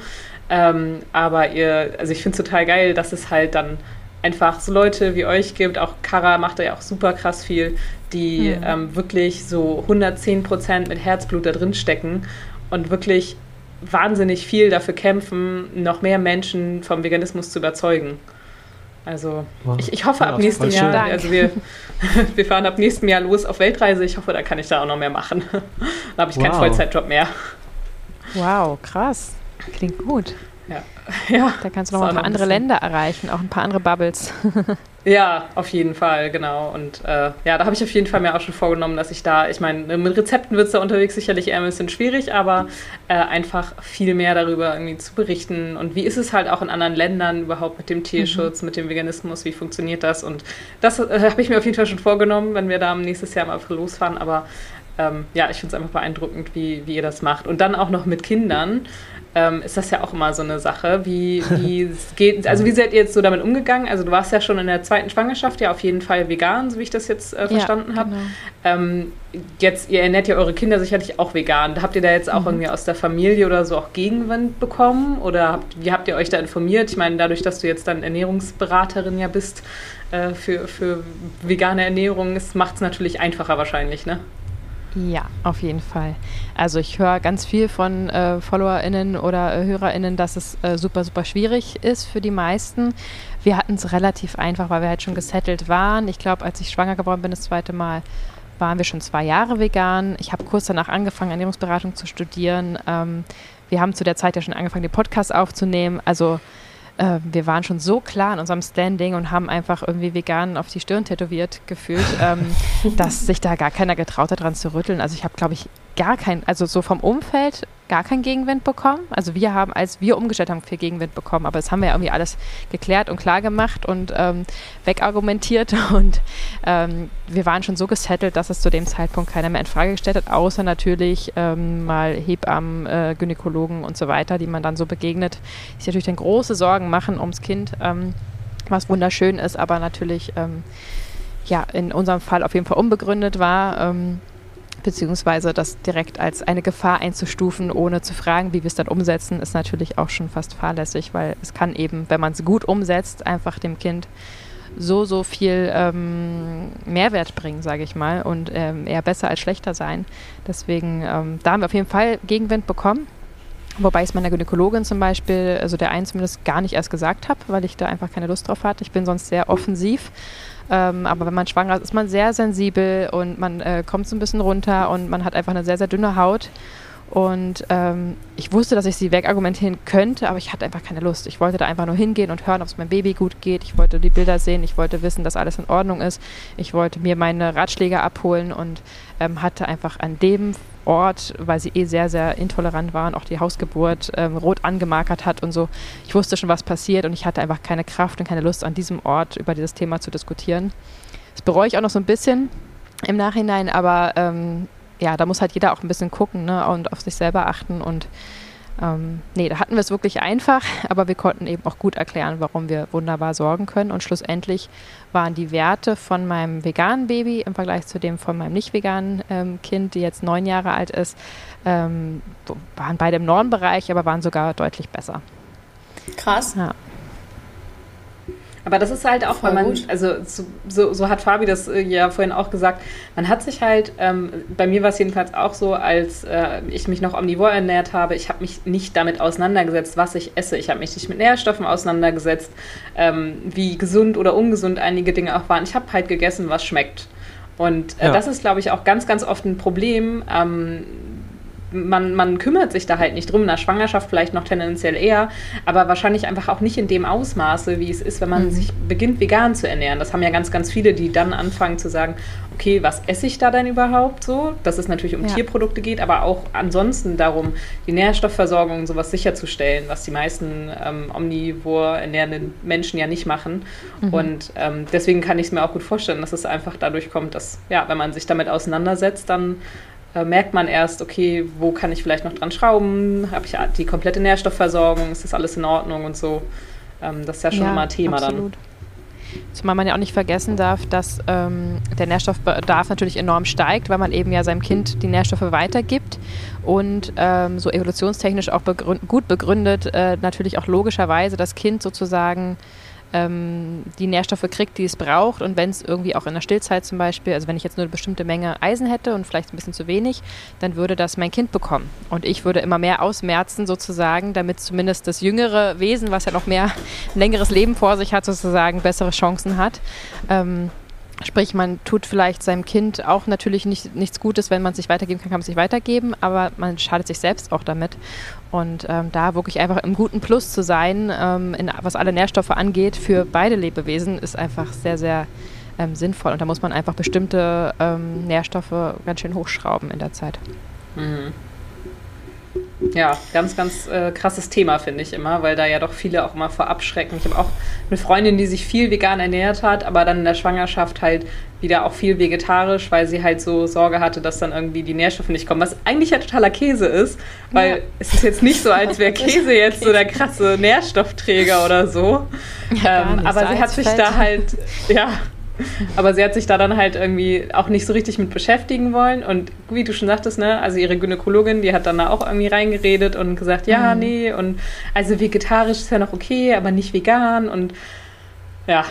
Ähm, aber ihr, also ich finde es total geil, dass es halt dann einfach so Leute wie euch gibt. Auch Kara macht da ja auch super krass viel, die mhm. ähm, wirklich so 110 Prozent mit Herzblut da drin stecken und wirklich wahnsinnig viel dafür kämpfen, noch mehr Menschen vom Veganismus zu überzeugen. Also wow. ich, ich, hoffe ja, ab nächstem Jahr, Dank. also wir, wir fahren ab nächstem Jahr los auf Weltreise. Ich hoffe, da kann ich da auch noch mehr machen. da habe ich wow. keinen Vollzeitjob mehr. Wow, krass. Klingt gut. Ja. da kannst du noch ein paar andere Länder erreichen, auch ein paar andere Bubbles. ja, auf jeden Fall, genau. Und äh, ja, da habe ich auf jeden Fall mir auch schon vorgenommen, dass ich da, ich meine, mit Rezepten wird es da unterwegs sicherlich eher ein bisschen schwierig, aber äh, einfach viel mehr darüber irgendwie zu berichten. Und wie ist es halt auch in anderen Ländern überhaupt mit dem Tierschutz, mhm. mit dem Veganismus, wie funktioniert das? Und das äh, habe ich mir auf jeden Fall schon vorgenommen, wenn wir da nächstes Jahr im April losfahren. Aber ähm, ja, ich finde es einfach beeindruckend, wie, wie ihr das macht. Und dann auch noch mit Kindern ähm, ist das ja auch immer so eine Sache. Wie, wie geht, also wie seid ihr jetzt so damit umgegangen? Also du warst ja schon in der zweiten Schwangerschaft ja auf jeden Fall vegan, so wie ich das jetzt äh, verstanden ja, habe. Genau. Ähm, jetzt, ihr ernährt ja eure Kinder sicherlich auch vegan. Habt ihr da jetzt auch mhm. irgendwie aus der Familie oder so auch Gegenwind bekommen? Oder habt, wie habt ihr euch da informiert? Ich meine, dadurch, dass du jetzt dann Ernährungsberaterin ja bist äh, für, für vegane Ernährung, macht es natürlich einfacher wahrscheinlich, ne? Ja, auf jeden Fall. Also ich höre ganz viel von äh, FollowerInnen oder äh, HörerInnen, dass es äh, super, super schwierig ist für die meisten. Wir hatten es relativ einfach, weil wir halt schon gesettelt waren. Ich glaube, als ich schwanger geworden bin das zweite Mal, waren wir schon zwei Jahre vegan. Ich habe kurz danach angefangen, Ernährungsberatung zu studieren. Ähm, wir haben zu der Zeit ja schon angefangen, den Podcast aufzunehmen. Also äh, wir waren schon so klar in unserem Standing und haben einfach irgendwie vegan auf die Stirn tätowiert gefühlt, ähm, dass sich da gar keiner getraut hat, dran zu rütteln. Also ich habe, glaube ich, gar kein, also so vom Umfeld gar keinen Gegenwind bekommen. Also wir haben, als wir umgestellt haben, viel Gegenwind bekommen. Aber das haben wir ja irgendwie alles geklärt und klar gemacht und ähm, wegargumentiert. Und ähm, wir waren schon so gesettelt, dass es zu dem Zeitpunkt keiner mehr in Frage gestellt hat, außer natürlich ähm, mal Hebammen, äh, Gynäkologen und so weiter, die man dann so begegnet, die sich natürlich dann große Sorgen machen ums Kind, ähm, was wunderschön ist, aber natürlich ähm, ja in unserem Fall auf jeden Fall unbegründet war. Ähm, beziehungsweise das direkt als eine Gefahr einzustufen, ohne zu fragen, wie wir es dann umsetzen, ist natürlich auch schon fast fahrlässig, weil es kann eben, wenn man es gut umsetzt, einfach dem Kind so, so viel ähm, Mehrwert bringen, sage ich mal, und ähm, eher besser als schlechter sein. Deswegen, ähm, da haben wir auf jeden Fall Gegenwind bekommen. Wobei ich es meiner Gynäkologin zum Beispiel, also der einen zumindest gar nicht erst gesagt habe, weil ich da einfach keine Lust drauf hatte. Ich bin sonst sehr offensiv ähm, aber wenn man schwanger ist, ist man sehr sensibel und man äh, kommt so ein bisschen runter und man hat einfach eine sehr, sehr dünne Haut. Und ähm, ich wusste, dass ich sie wegargumentieren könnte, aber ich hatte einfach keine Lust. Ich wollte da einfach nur hingehen und hören, ob es meinem Baby gut geht. Ich wollte die Bilder sehen. Ich wollte wissen, dass alles in Ordnung ist. Ich wollte mir meine Ratschläge abholen und ähm, hatte einfach an dem Ort, weil sie eh sehr, sehr intolerant waren, auch die Hausgeburt ähm, rot angemarkert hat und so. Ich wusste schon, was passiert und ich hatte einfach keine Kraft und keine Lust, an diesem Ort über dieses Thema zu diskutieren. Das bereue ich auch noch so ein bisschen im Nachhinein, aber ähm, ja, da muss halt jeder auch ein bisschen gucken ne, und auf sich selber achten. Und ähm, nee, da hatten wir es wirklich einfach, aber wir konnten eben auch gut erklären, warum wir wunderbar sorgen können. Und schlussendlich waren die Werte von meinem veganen Baby im Vergleich zu dem von meinem nicht veganen ähm, Kind, die jetzt neun Jahre alt ist, ähm, waren beide im Normbereich, aber waren sogar deutlich besser. Krass. Ja. Aber das ist halt auch, Voll wenn man, gut. also so, so, hat Fabi das äh, ja vorhin auch gesagt, man hat sich halt, ähm, bei mir war es jedenfalls auch so, als äh, ich mich noch omnivor ernährt habe, ich habe mich nicht damit auseinandergesetzt, was ich esse. Ich habe mich nicht mit Nährstoffen auseinandergesetzt, ähm, wie gesund oder ungesund einige Dinge auch waren. Ich habe halt gegessen, was schmeckt. Und äh, ja. das ist, glaube ich, auch ganz, ganz oft ein Problem. Ähm, man, man kümmert sich da halt nicht drum, in der Schwangerschaft vielleicht noch tendenziell eher, aber wahrscheinlich einfach auch nicht in dem Ausmaße, wie es ist, wenn man mhm. sich beginnt, vegan zu ernähren. Das haben ja ganz, ganz viele, die dann anfangen zu sagen, okay, was esse ich da denn überhaupt so? Dass es natürlich um ja. Tierprodukte geht, aber auch ansonsten darum, die Nährstoffversorgung und sowas sicherzustellen, was die meisten ähm, omnivor ernährenden Menschen ja nicht machen. Mhm. Und ähm, deswegen kann ich es mir auch gut vorstellen, dass es einfach dadurch kommt, dass, ja, wenn man sich damit auseinandersetzt, dann äh, merkt man erst, okay, wo kann ich vielleicht noch dran schrauben? Habe ich die komplette Nährstoffversorgung? Ist das alles in Ordnung und so? Ähm, das ist ja schon ja, mal Thema absolut. dann. Zumal man ja auch nicht vergessen darf, dass ähm, der Nährstoffbedarf natürlich enorm steigt, weil man eben ja seinem Kind die Nährstoffe weitergibt und ähm, so evolutionstechnisch auch begründ gut begründet, äh, natürlich auch logischerweise das Kind sozusagen ähm, die Nährstoffe kriegt, die es braucht. Und wenn es irgendwie auch in der Stillzeit zum Beispiel, also wenn ich jetzt nur eine bestimmte Menge Eisen hätte und vielleicht ein bisschen zu wenig, dann würde das mein Kind bekommen. Und ich würde immer mehr ausmerzen sozusagen, damit zumindest das jüngere Wesen, was ja noch mehr ein längeres Leben vor sich hat, sozusagen bessere Chancen hat. Ähm, Sprich, man tut vielleicht seinem Kind auch natürlich nicht, nichts Gutes, wenn man es sich weitergeben kann, kann man es sich weitergeben, aber man schadet sich selbst auch damit. Und ähm, da wirklich einfach im guten Plus zu sein, ähm, in, was alle Nährstoffe angeht, für beide Lebewesen, ist einfach sehr, sehr ähm, sinnvoll. Und da muss man einfach bestimmte ähm, Nährstoffe ganz schön hochschrauben in der Zeit. Mhm. Ja, ganz, ganz äh, krasses Thema, finde ich immer, weil da ja doch viele auch immer vor abschrecken. Ich habe auch eine Freundin, die sich viel vegan ernährt hat, aber dann in der Schwangerschaft halt wieder auch viel vegetarisch, weil sie halt so Sorge hatte, dass dann irgendwie die Nährstoffe nicht kommen. Was eigentlich ja totaler Käse ist, weil ja. es ist jetzt nicht so, als wäre Käse jetzt so der krasse Nährstoffträger oder so. Ja, ähm, aber sie hat sich da halt, ja, aber sie hat sich da dann halt irgendwie auch nicht so richtig mit beschäftigen wollen. Und wie du schon sagtest, ne, also ihre Gynäkologin, die hat dann da auch irgendwie reingeredet und gesagt, ja, mhm. nee, und also vegetarisch ist ja noch okay, aber nicht vegan und ja,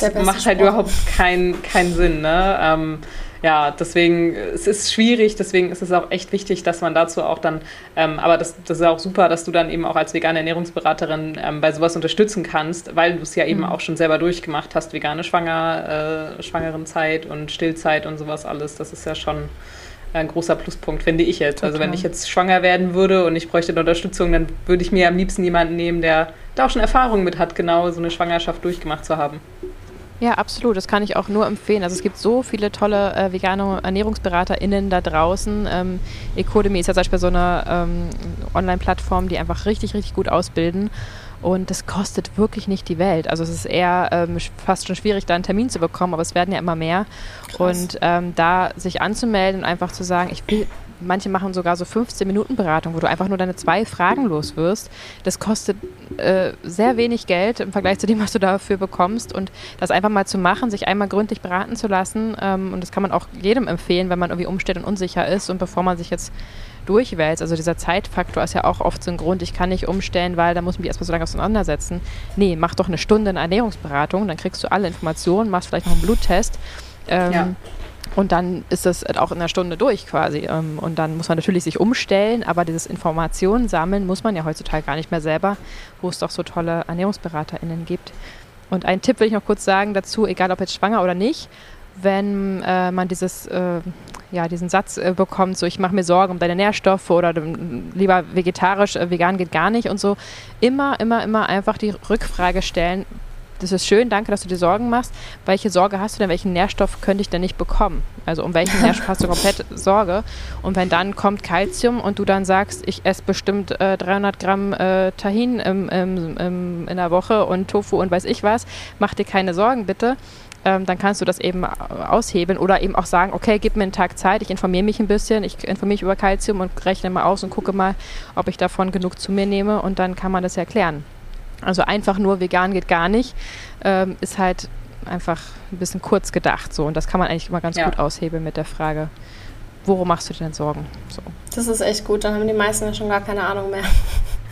das macht halt Spruch. überhaupt keinen kein Sinn, ne? Ähm, ja, deswegen, es ist schwierig, deswegen ist es auch echt wichtig, dass man dazu auch dann, ähm, aber das, das ist auch super, dass du dann eben auch als vegane Ernährungsberaterin ähm, bei sowas unterstützen kannst, weil du es ja eben mhm. auch schon selber durchgemacht hast, vegane Schwanger, äh, Schwangerenzeit und Stillzeit und sowas alles. Das ist ja schon ein großer Pluspunkt, finde ich jetzt. Total. Also wenn ich jetzt schwanger werden würde und ich bräuchte eine Unterstützung, dann würde ich mir am liebsten jemanden nehmen, der da auch schon Erfahrung mit hat, genau so eine Schwangerschaft durchgemacht zu haben. Ja, absolut. Das kann ich auch nur empfehlen. Also es gibt so viele tolle äh, vegane ErnährungsberaterInnen da draußen. Ähm, Ecodemy ist ja zum Beispiel so eine ähm, Online-Plattform, die einfach richtig, richtig gut ausbilden. Und das kostet wirklich nicht die Welt. Also es ist eher ähm, fast schon schwierig, da einen Termin zu bekommen, aber es werden ja immer mehr. Krass. Und ähm, da sich anzumelden und einfach zu sagen, ich will manche machen sogar so 15 Minuten Beratung, wo du einfach nur deine zwei Fragen los wirst. Das kostet äh, sehr wenig Geld im Vergleich zu dem, was du dafür bekommst. Und das einfach mal zu machen, sich einmal gründlich beraten zu lassen. Ähm, und das kann man auch jedem empfehlen, wenn man irgendwie umsteht und unsicher ist und bevor man sich jetzt durchwälzt. Also dieser Zeitfaktor ist ja auch oft so ein Grund, ich kann nicht umstellen, weil da muss man mich erstmal so lange auseinandersetzen. Nee, mach doch eine Stunde eine Ernährungsberatung, dann kriegst du alle Informationen, machst vielleicht noch einen Bluttest. Ähm, ja. Und dann ist das auch in einer Stunde durch quasi. Ähm, und dann muss man natürlich sich umstellen, aber dieses Informationen sammeln muss man ja heutzutage gar nicht mehr selber, wo es doch so tolle ErnährungsberaterInnen gibt. Und einen Tipp will ich noch kurz sagen dazu, egal ob jetzt schwanger oder nicht, wenn äh, man dieses, äh, ja, diesen Satz äh, bekommt, so ich mache mir Sorgen um deine Nährstoffe oder lieber vegetarisch, äh, vegan geht gar nicht und so, immer, immer, immer einfach die Rückfrage stellen, das ist schön, danke, dass du dir Sorgen machst. Welche Sorge hast du denn? Welchen Nährstoff könnte ich denn nicht bekommen? Also um welchen Nährstoff hast du komplett Sorge? Und wenn dann kommt Kalzium und du dann sagst, ich esse bestimmt äh, 300 Gramm äh, Tahin im, im, im, in der Woche und Tofu und weiß ich was, mach dir keine Sorgen bitte. Ähm, dann kannst du das eben aushebeln oder eben auch sagen, okay, gib mir einen Tag Zeit, ich informiere mich ein bisschen, ich informiere mich über Kalzium und rechne mal aus und gucke mal, ob ich davon genug zu mir nehme und dann kann man das erklären. Also einfach nur vegan geht gar nicht, ähm, ist halt einfach ein bisschen kurz gedacht so und das kann man eigentlich immer ganz ja. gut aushebeln mit der Frage, worum machst du dir denn Sorgen? So. Das ist echt gut, dann haben die meisten ja schon gar keine Ahnung mehr.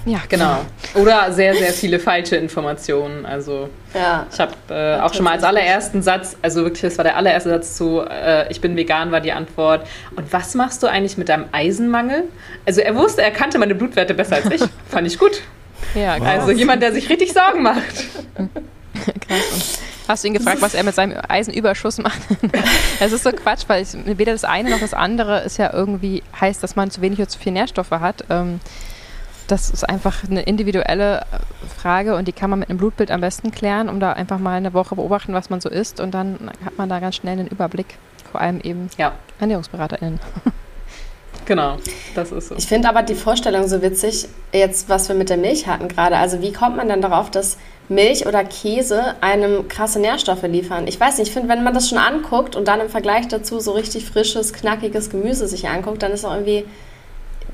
Ja, genau. Oder sehr, sehr viele falsche Informationen. Also ja. ich habe äh, auch schon mal als allerersten Satz, also wirklich, das war der allererste Satz zu, äh, ich bin vegan, war die Antwort. Und was machst du eigentlich mit deinem Eisenmangel? Also er wusste, er kannte meine Blutwerte besser als ich. Fand ich gut. Ja, wow. Also jemand, der sich richtig Sorgen macht. Krass. Hast du ihn gefragt, was er mit seinem Eisenüberschuss macht? Es ist so Quatsch, weil ich, weder das eine noch das andere ist ja irgendwie heißt, dass man zu wenig oder zu viel Nährstoffe hat. Ähm, das ist einfach eine individuelle Frage und die kann man mit einem Blutbild am besten klären, um da einfach mal eine Woche beobachten, was man so isst und dann hat man da ganz schnell einen Überblick. Vor allem eben ja. ErnährungsberaterInnen. Genau, das ist so. Ich finde aber die Vorstellung so witzig, jetzt was wir mit der Milch hatten gerade. Also wie kommt man dann darauf, dass Milch oder Käse einem krasse Nährstoffe liefern? Ich weiß nicht, ich finde, wenn man das schon anguckt und dann im Vergleich dazu so richtig frisches, knackiges Gemüse sich anguckt, dann ist auch irgendwie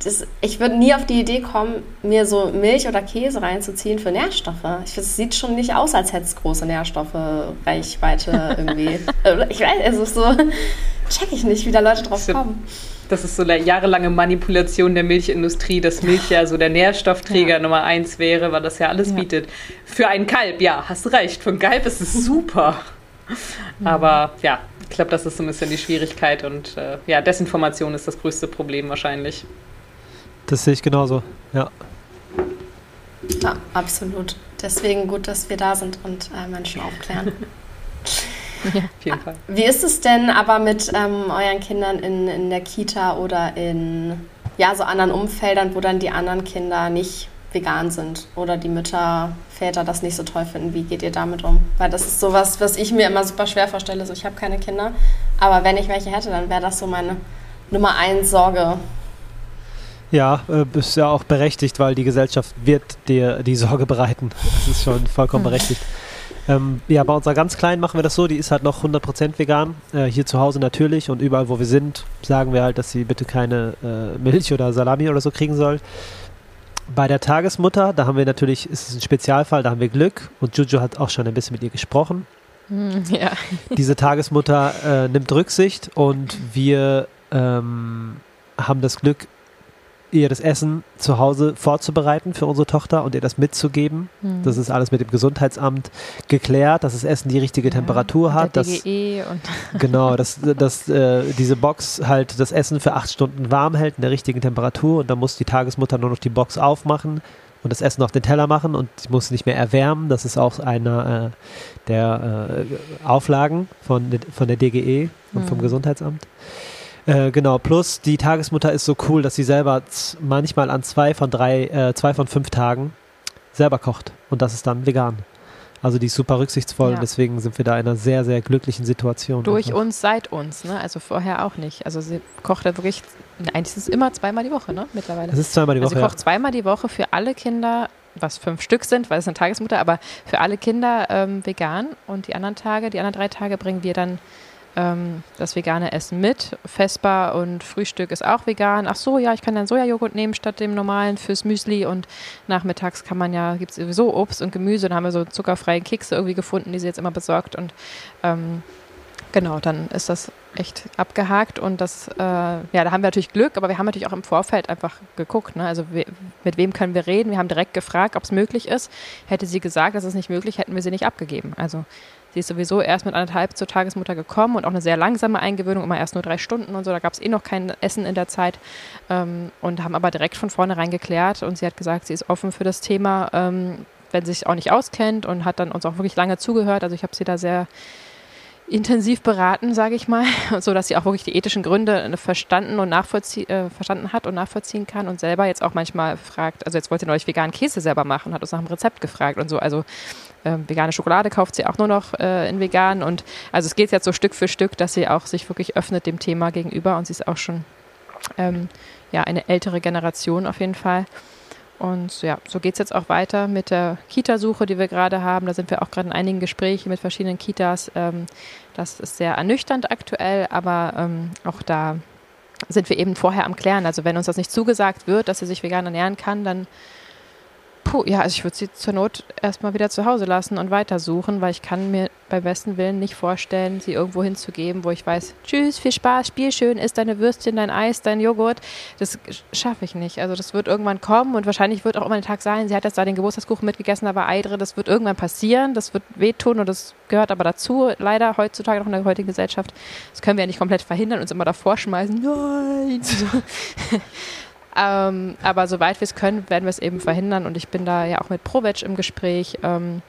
das, ich würde nie auf die Idee kommen, mir so Milch oder Käse reinzuziehen für Nährstoffe. Ich finde, es sieht schon nicht aus, als hätte es große Nährstoffe, Reichweite irgendwie. ich weiß, es ist so, check ich nicht, wie da Leute drauf kommen. Das ist so eine jahrelange Manipulation der Milchindustrie, dass Milch ja so der Nährstoffträger ja. Nummer eins wäre, weil das ja alles ja. bietet. Für ein Kalb, ja, hast recht. Für ein Kalb ist es super. Aber ja, ich glaube, das ist so ein bisschen die Schwierigkeit und äh, ja, Desinformation ist das größte Problem wahrscheinlich. Das sehe ich genauso, ja. Ja, absolut. Deswegen gut, dass wir da sind und äh, Menschen aufklären. ja, auf jeden Fall. Wie ist es denn aber mit ähm, euren Kindern in, in der Kita oder in ja, so anderen Umfeldern, wo dann die anderen Kinder nicht vegan sind oder die Mütter, Väter das nicht so toll finden? Wie geht ihr damit um? Weil das ist sowas, was ich mir immer super schwer vorstelle. So, ich habe keine Kinder, aber wenn ich welche hätte, dann wäre das so meine Nummer eins Sorge, ja, äh, ist ja auch berechtigt, weil die Gesellschaft wird dir die Sorge bereiten. Das ist schon vollkommen hm. berechtigt. Ähm, ja, bei unserer ganz Kleinen machen wir das so, die ist halt noch 100% vegan. Äh, hier zu Hause natürlich und überall, wo wir sind, sagen wir halt, dass sie bitte keine äh, Milch oder Salami oder so kriegen soll. Bei der Tagesmutter, da haben wir natürlich, ist es ein Spezialfall, da haben wir Glück und Juju hat auch schon ein bisschen mit ihr gesprochen. Hm, ja. Diese Tagesmutter äh, nimmt Rücksicht und wir ähm, haben das Glück, ihr das Essen zu Hause vorzubereiten für unsere Tochter und ihr das mitzugeben. Mhm. Das ist alles mit dem Gesundheitsamt geklärt, dass das Essen die richtige ja, Temperatur hat. Dass, DGE und genau, dass, dass äh, diese Box halt das Essen für acht Stunden warm hält in der richtigen Temperatur und dann muss die Tagesmutter nur noch die Box aufmachen und das Essen auf den Teller machen und sie muss nicht mehr erwärmen. Das ist auch einer äh, der äh, Auflagen von, von der DGE und mhm. vom Gesundheitsamt. Äh, genau, plus die Tagesmutter ist so cool, dass sie selber manchmal an zwei von drei, äh, zwei von fünf Tagen selber kocht. Und das ist dann vegan. Also die ist super rücksichtsvoll ja. und deswegen sind wir da in einer sehr, sehr glücklichen Situation. Durch einfach. uns, seit uns, ne? Also vorher auch nicht. Also sie kocht da wirklich, eigentlich ist es immer zweimal die Woche, ne? Mittlerweile. Es ist zweimal die Woche. Also sie kocht ja. zweimal die Woche für alle Kinder, was fünf Stück sind, weil es eine Tagesmutter, aber für alle Kinder ähm, vegan. Und die anderen Tage, die anderen drei Tage bringen wir dann ähm, das vegane Essen mit. Vespa und Frühstück ist auch vegan. Ach so, ja, ich kann dann Sojajoghurt nehmen statt dem normalen fürs Müsli und nachmittags kann man ja, gibt es sowieso Obst und Gemüse. Da haben wir so zuckerfreie Kekse irgendwie gefunden, die sie jetzt immer besorgt und ähm, Genau, dann ist das echt abgehakt und das, äh, ja, da haben wir natürlich Glück, aber wir haben natürlich auch im Vorfeld einfach geguckt, ne? also we mit wem können wir reden. Wir haben direkt gefragt, ob es möglich ist. Hätte sie gesagt, das ist nicht möglich, hätten wir sie nicht abgegeben. Also Sie ist sowieso erst mit anderthalb zur Tagesmutter gekommen und auch eine sehr langsame Eingewöhnung, immer erst nur drei Stunden und so. Da gab es eh noch kein Essen in der Zeit ähm, und haben aber direkt von vornherein geklärt. Und sie hat gesagt, sie ist offen für das Thema, ähm, wenn sie sich auch nicht auskennt und hat dann uns auch wirklich lange zugehört. Also ich habe sie da sehr intensiv beraten, sage ich mal, so dass sie auch wirklich die ethischen Gründe verstanden und nachvollzie äh, verstanden hat und nachvollziehen kann und selber jetzt auch manchmal fragt, also jetzt wollte sie neulich veganen Käse selber machen und hat uns nach einem Rezept gefragt und so. Also äh, vegane Schokolade kauft sie auch nur noch äh, in vegan und also es geht jetzt so Stück für Stück, dass sie auch sich wirklich öffnet dem Thema gegenüber und sie ist auch schon ähm, ja eine ältere Generation auf jeden Fall. Und ja, so geht es jetzt auch weiter mit der Kitasuche, die wir gerade haben. Da sind wir auch gerade in einigen Gesprächen mit verschiedenen Kitas. Ähm, das ist sehr ernüchternd aktuell, aber ähm, auch da sind wir eben vorher am Klären. Also wenn uns das nicht zugesagt wird, dass sie sich vegan ernähren kann, dann Puh, ja, also ich würde sie zur Not erstmal wieder zu Hause lassen und weitersuchen, weil ich kann mir beim besten Willen nicht vorstellen, sie irgendwo hinzugeben, wo ich weiß, tschüss, viel Spaß, spiel schön, isst deine Würstchen, dein Eis, dein Joghurt. Das schaffe ich nicht. Also das wird irgendwann kommen und wahrscheinlich wird auch immer ein Tag sein, sie hat jetzt da den Geburtstagskuchen mitgegessen, da war Ei drin. Das wird irgendwann passieren, das wird wehtun und das gehört aber dazu, leider heutzutage noch in der heutigen Gesellschaft. Das können wir ja nicht komplett verhindern, uns immer davor schmeißen. Nein! Ähm, aber soweit wir es können, werden wir es eben verhindern. Und ich bin da ja auch mit Provetsch im Gespräch. Ähm,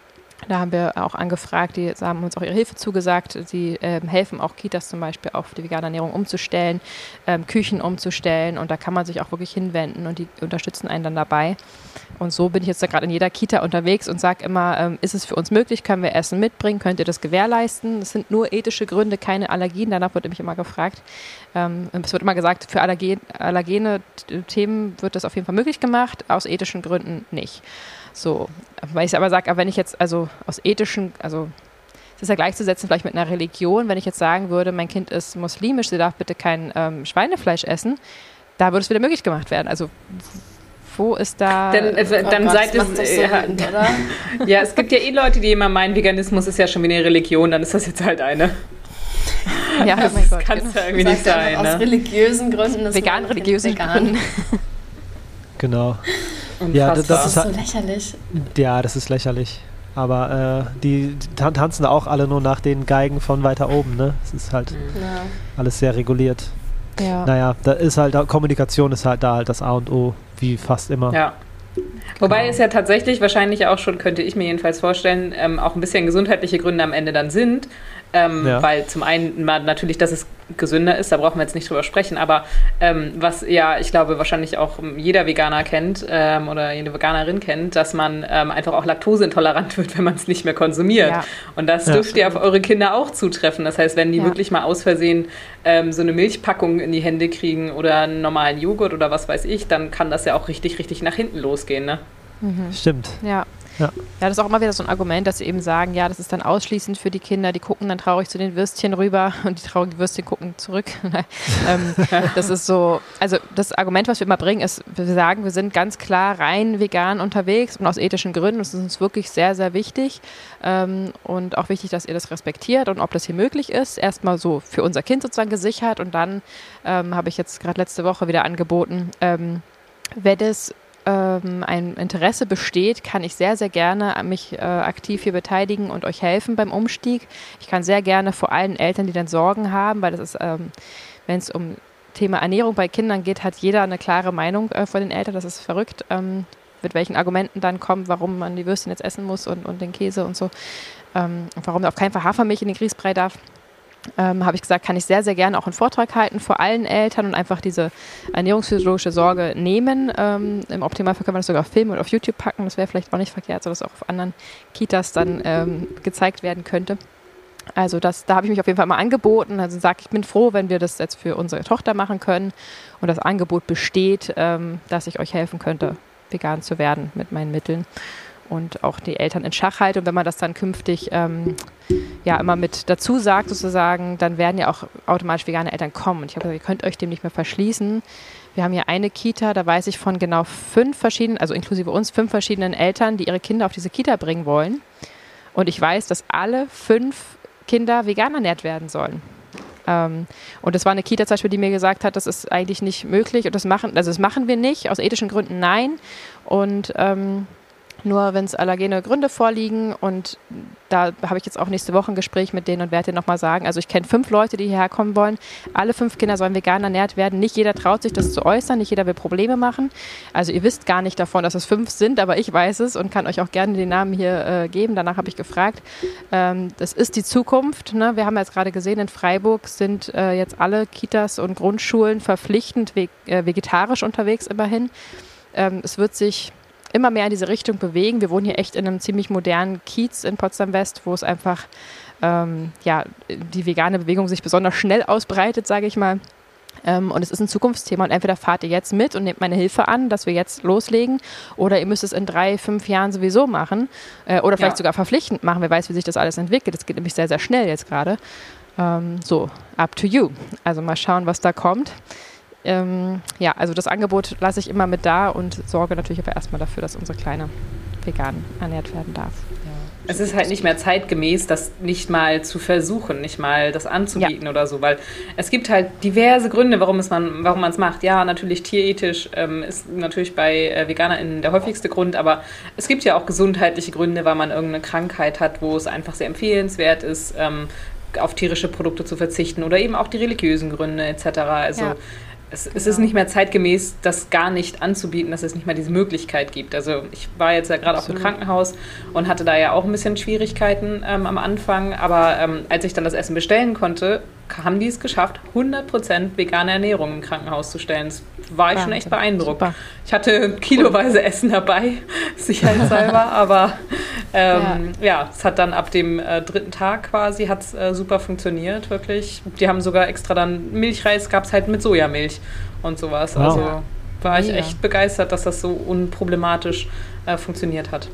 da haben wir auch angefragt, die haben uns auch ihre Hilfe zugesagt. Sie ähm, helfen auch Kitas zum Beispiel auf die vegane Ernährung umzustellen, ähm, Küchen umzustellen und da kann man sich auch wirklich hinwenden und die unterstützen einen dann dabei. Und so bin ich jetzt gerade in jeder Kita unterwegs und sage immer, ähm, ist es für uns möglich, können wir Essen mitbringen, könnt ihr das gewährleisten? Das sind nur ethische Gründe, keine Allergien, danach wird nämlich immer gefragt. Ähm, es wird immer gesagt, für Allergen, allergene Themen wird das auf jeden Fall möglich gemacht, aus ethischen Gründen nicht. So, weil ich aber sage, wenn ich jetzt, also aus ethischen, also es ist ja gleichzusetzen vielleicht mit einer Religion, wenn ich jetzt sagen würde, mein Kind ist muslimisch, sie darf bitte kein ähm, Schweinefleisch essen, da würde es wieder möglich gemacht werden. Also wo ist da. Dann, äh, oh dann Gott, seid es. So ja, ja, es gibt ja eh Leute, die immer meinen, Veganismus ist ja schon wie eine Religion, dann ist das jetzt halt eine. Ja, das oh Gott, kann es genau. ja irgendwie nicht sein. Aus ne? religiösen Gründen. Vegan, religiösen Gründen. Genau. Ja, das, das ist halt, so lächerlich. Ja, das ist lächerlich. Aber äh, die, die, tanzen auch alle nur nach den Geigen von weiter oben, ne? Es ist halt mhm. ja. alles sehr reguliert. Ja. Naja, da ist halt Kommunikation ist halt da halt das A und O, wie fast immer. Ja. Wobei genau. es ja tatsächlich wahrscheinlich auch schon, könnte ich mir jedenfalls vorstellen, ähm, auch ein bisschen gesundheitliche Gründe am Ende dann sind, ähm, ja. Weil zum einen mal natürlich, dass es gesünder ist, da brauchen wir jetzt nicht drüber sprechen, aber ähm, was ja, ich glaube, wahrscheinlich auch jeder Veganer kennt ähm, oder jede Veganerin kennt, dass man ähm, einfach auch laktoseintolerant wird, wenn man es nicht mehr konsumiert. Ja. Und das ja. dürfte ja auf eure Kinder auch zutreffen. Das heißt, wenn die wirklich mal aus Versehen ähm, so eine Milchpackung in die Hände kriegen oder einen normalen Joghurt oder was weiß ich, dann kann das ja auch richtig, richtig nach hinten losgehen. Ne? Mhm. Stimmt. Ja. Ja. ja, das ist auch immer wieder so ein Argument, dass sie eben sagen, ja, das ist dann ausschließend für die Kinder, die gucken dann traurig zu den Würstchen rüber und die traurigen Würstchen gucken zurück. ähm, das ist so, also das Argument, was wir immer bringen, ist, wir sagen, wir sind ganz klar rein vegan unterwegs und aus ethischen Gründen. Das ist uns wirklich sehr, sehr wichtig ähm, und auch wichtig, dass ihr das respektiert und ob das hier möglich ist. Erstmal so für unser Kind sozusagen gesichert und dann ähm, habe ich jetzt gerade letzte Woche wieder angeboten, ähm, wenn es ähm, ein Interesse besteht, kann ich sehr, sehr gerne mich äh, aktiv hier beteiligen und euch helfen beim Umstieg. Ich kann sehr gerne vor allen Eltern, die dann Sorgen haben, weil das ist, ähm, wenn es um Thema Ernährung bei Kindern geht, hat jeder eine klare Meinung äh, von den Eltern. Das ist verrückt, ähm, mit welchen Argumenten dann kommt, warum man die Würstchen jetzt essen muss und, und den Käse und so. Ähm, und warum auf keinen Fall Hafermilch in den Grießbrei darf ähm, habe ich gesagt, kann ich sehr, sehr gerne auch einen Vortrag halten vor allen Eltern und einfach diese ernährungsphysiologische Sorge nehmen. Ähm, Im Optimalfall können wir das sogar filmen und auf YouTube packen. Das wäre vielleicht auch nicht verkehrt, sodass auch auf anderen Kitas dann ähm, gezeigt werden könnte. Also das, da habe ich mich auf jeden Fall mal angeboten. Also sage ich bin froh, wenn wir das jetzt für unsere Tochter machen können und das Angebot besteht, ähm, dass ich euch helfen könnte, vegan zu werden mit meinen Mitteln und auch die Eltern in Schach halte. Und wenn man das dann künftig ähm, ja immer mit dazu sagt, sozusagen, dann werden ja auch automatisch vegane Eltern kommen. Und ich habe gesagt, ihr könnt euch dem nicht mehr verschließen. Wir haben hier eine Kita, da weiß ich von genau fünf verschiedenen, also inklusive uns, fünf verschiedenen Eltern, die ihre Kinder auf diese Kita bringen wollen. Und ich weiß, dass alle fünf Kinder vegan ernährt werden sollen. Ähm, und das war eine Kita zum Beispiel, die mir gesagt hat, das ist eigentlich nicht möglich und das machen, also das machen wir nicht, aus ethischen Gründen nein. Und ähm, nur wenn es allergene Gründe vorliegen und da habe ich jetzt auch nächste Woche ein Gespräch mit denen und werde dir nochmal sagen, also ich kenne fünf Leute, die hierher kommen wollen. Alle fünf Kinder sollen vegan ernährt werden. Nicht jeder traut sich das zu äußern, nicht jeder will Probleme machen. Also ihr wisst gar nicht davon, dass es fünf sind, aber ich weiß es und kann euch auch gerne den Namen hier äh, geben. Danach habe ich gefragt. Ähm, das ist die Zukunft. Ne? Wir haben jetzt gerade gesehen, in Freiburg sind äh, jetzt alle Kitas und Grundschulen verpflichtend ve äh, vegetarisch unterwegs immerhin. Ähm, es wird sich immer mehr in diese Richtung bewegen. Wir wohnen hier echt in einem ziemlich modernen Kiez in Potsdam West, wo es einfach ähm, ja, die vegane Bewegung sich besonders schnell ausbreitet, sage ich mal. Ähm, und es ist ein Zukunftsthema und entweder fahrt ihr jetzt mit und nehmt meine Hilfe an, dass wir jetzt loslegen, oder ihr müsst es in drei, fünf Jahren sowieso machen äh, oder vielleicht ja. sogar verpflichtend machen. Wer weiß, wie sich das alles entwickelt. Das geht nämlich sehr, sehr schnell jetzt gerade. Ähm, so, up to you. Also mal schauen, was da kommt ähm, ja, also das Angebot lasse ich immer mit da und sorge natürlich aber erstmal dafür, dass unsere Kleine vegan ernährt werden darf. Es ist halt nicht mehr zeitgemäß, das nicht mal zu versuchen, nicht mal das anzubieten ja. oder so, weil es gibt halt diverse Gründe, warum es man, warum man es macht. Ja, natürlich tierethisch ähm, ist natürlich bei äh, VeganerInnen der häufigste Grund, aber es gibt ja auch gesundheitliche Gründe, weil man irgendeine Krankheit hat, wo es einfach sehr empfehlenswert ist, ähm, auf tierische Produkte zu verzichten oder eben auch die religiösen Gründe etc. Also ja es, genau. es, ist nicht mehr zeitgemäß, das gar nicht anzubieten, dass es nicht mehr diese Möglichkeit gibt. Also ich war jetzt ja gerade auf dem Krankenhaus und hatte da ja auch ein bisschen Schwierigkeiten ähm, am Anfang, aber ähm, als ich dann das Essen bestellen konnte, haben die es geschafft, 100% vegane Ernährung im Krankenhaus zu stellen. Das war ich schon echt beeindruckt. Super. Ich hatte kiloweise Essen dabei, sicherheitshalber, aber ähm, ja. ja. es hat dann ab dem äh, dritten Tag quasi hat's, äh, super funktioniert, wirklich. Die haben sogar extra dann Milchreis, gab es halt mit Sojamilch und sowas. Wow. Also war ich echt begeistert, dass das so unproblematisch äh, funktioniert hat.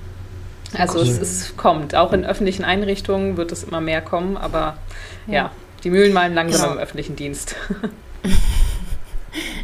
Also cool. es, es, kommt. Auch in öffentlichen Einrichtungen wird es immer mehr kommen, aber ja, ja die Mühlen malen langsam genau. im öffentlichen Dienst.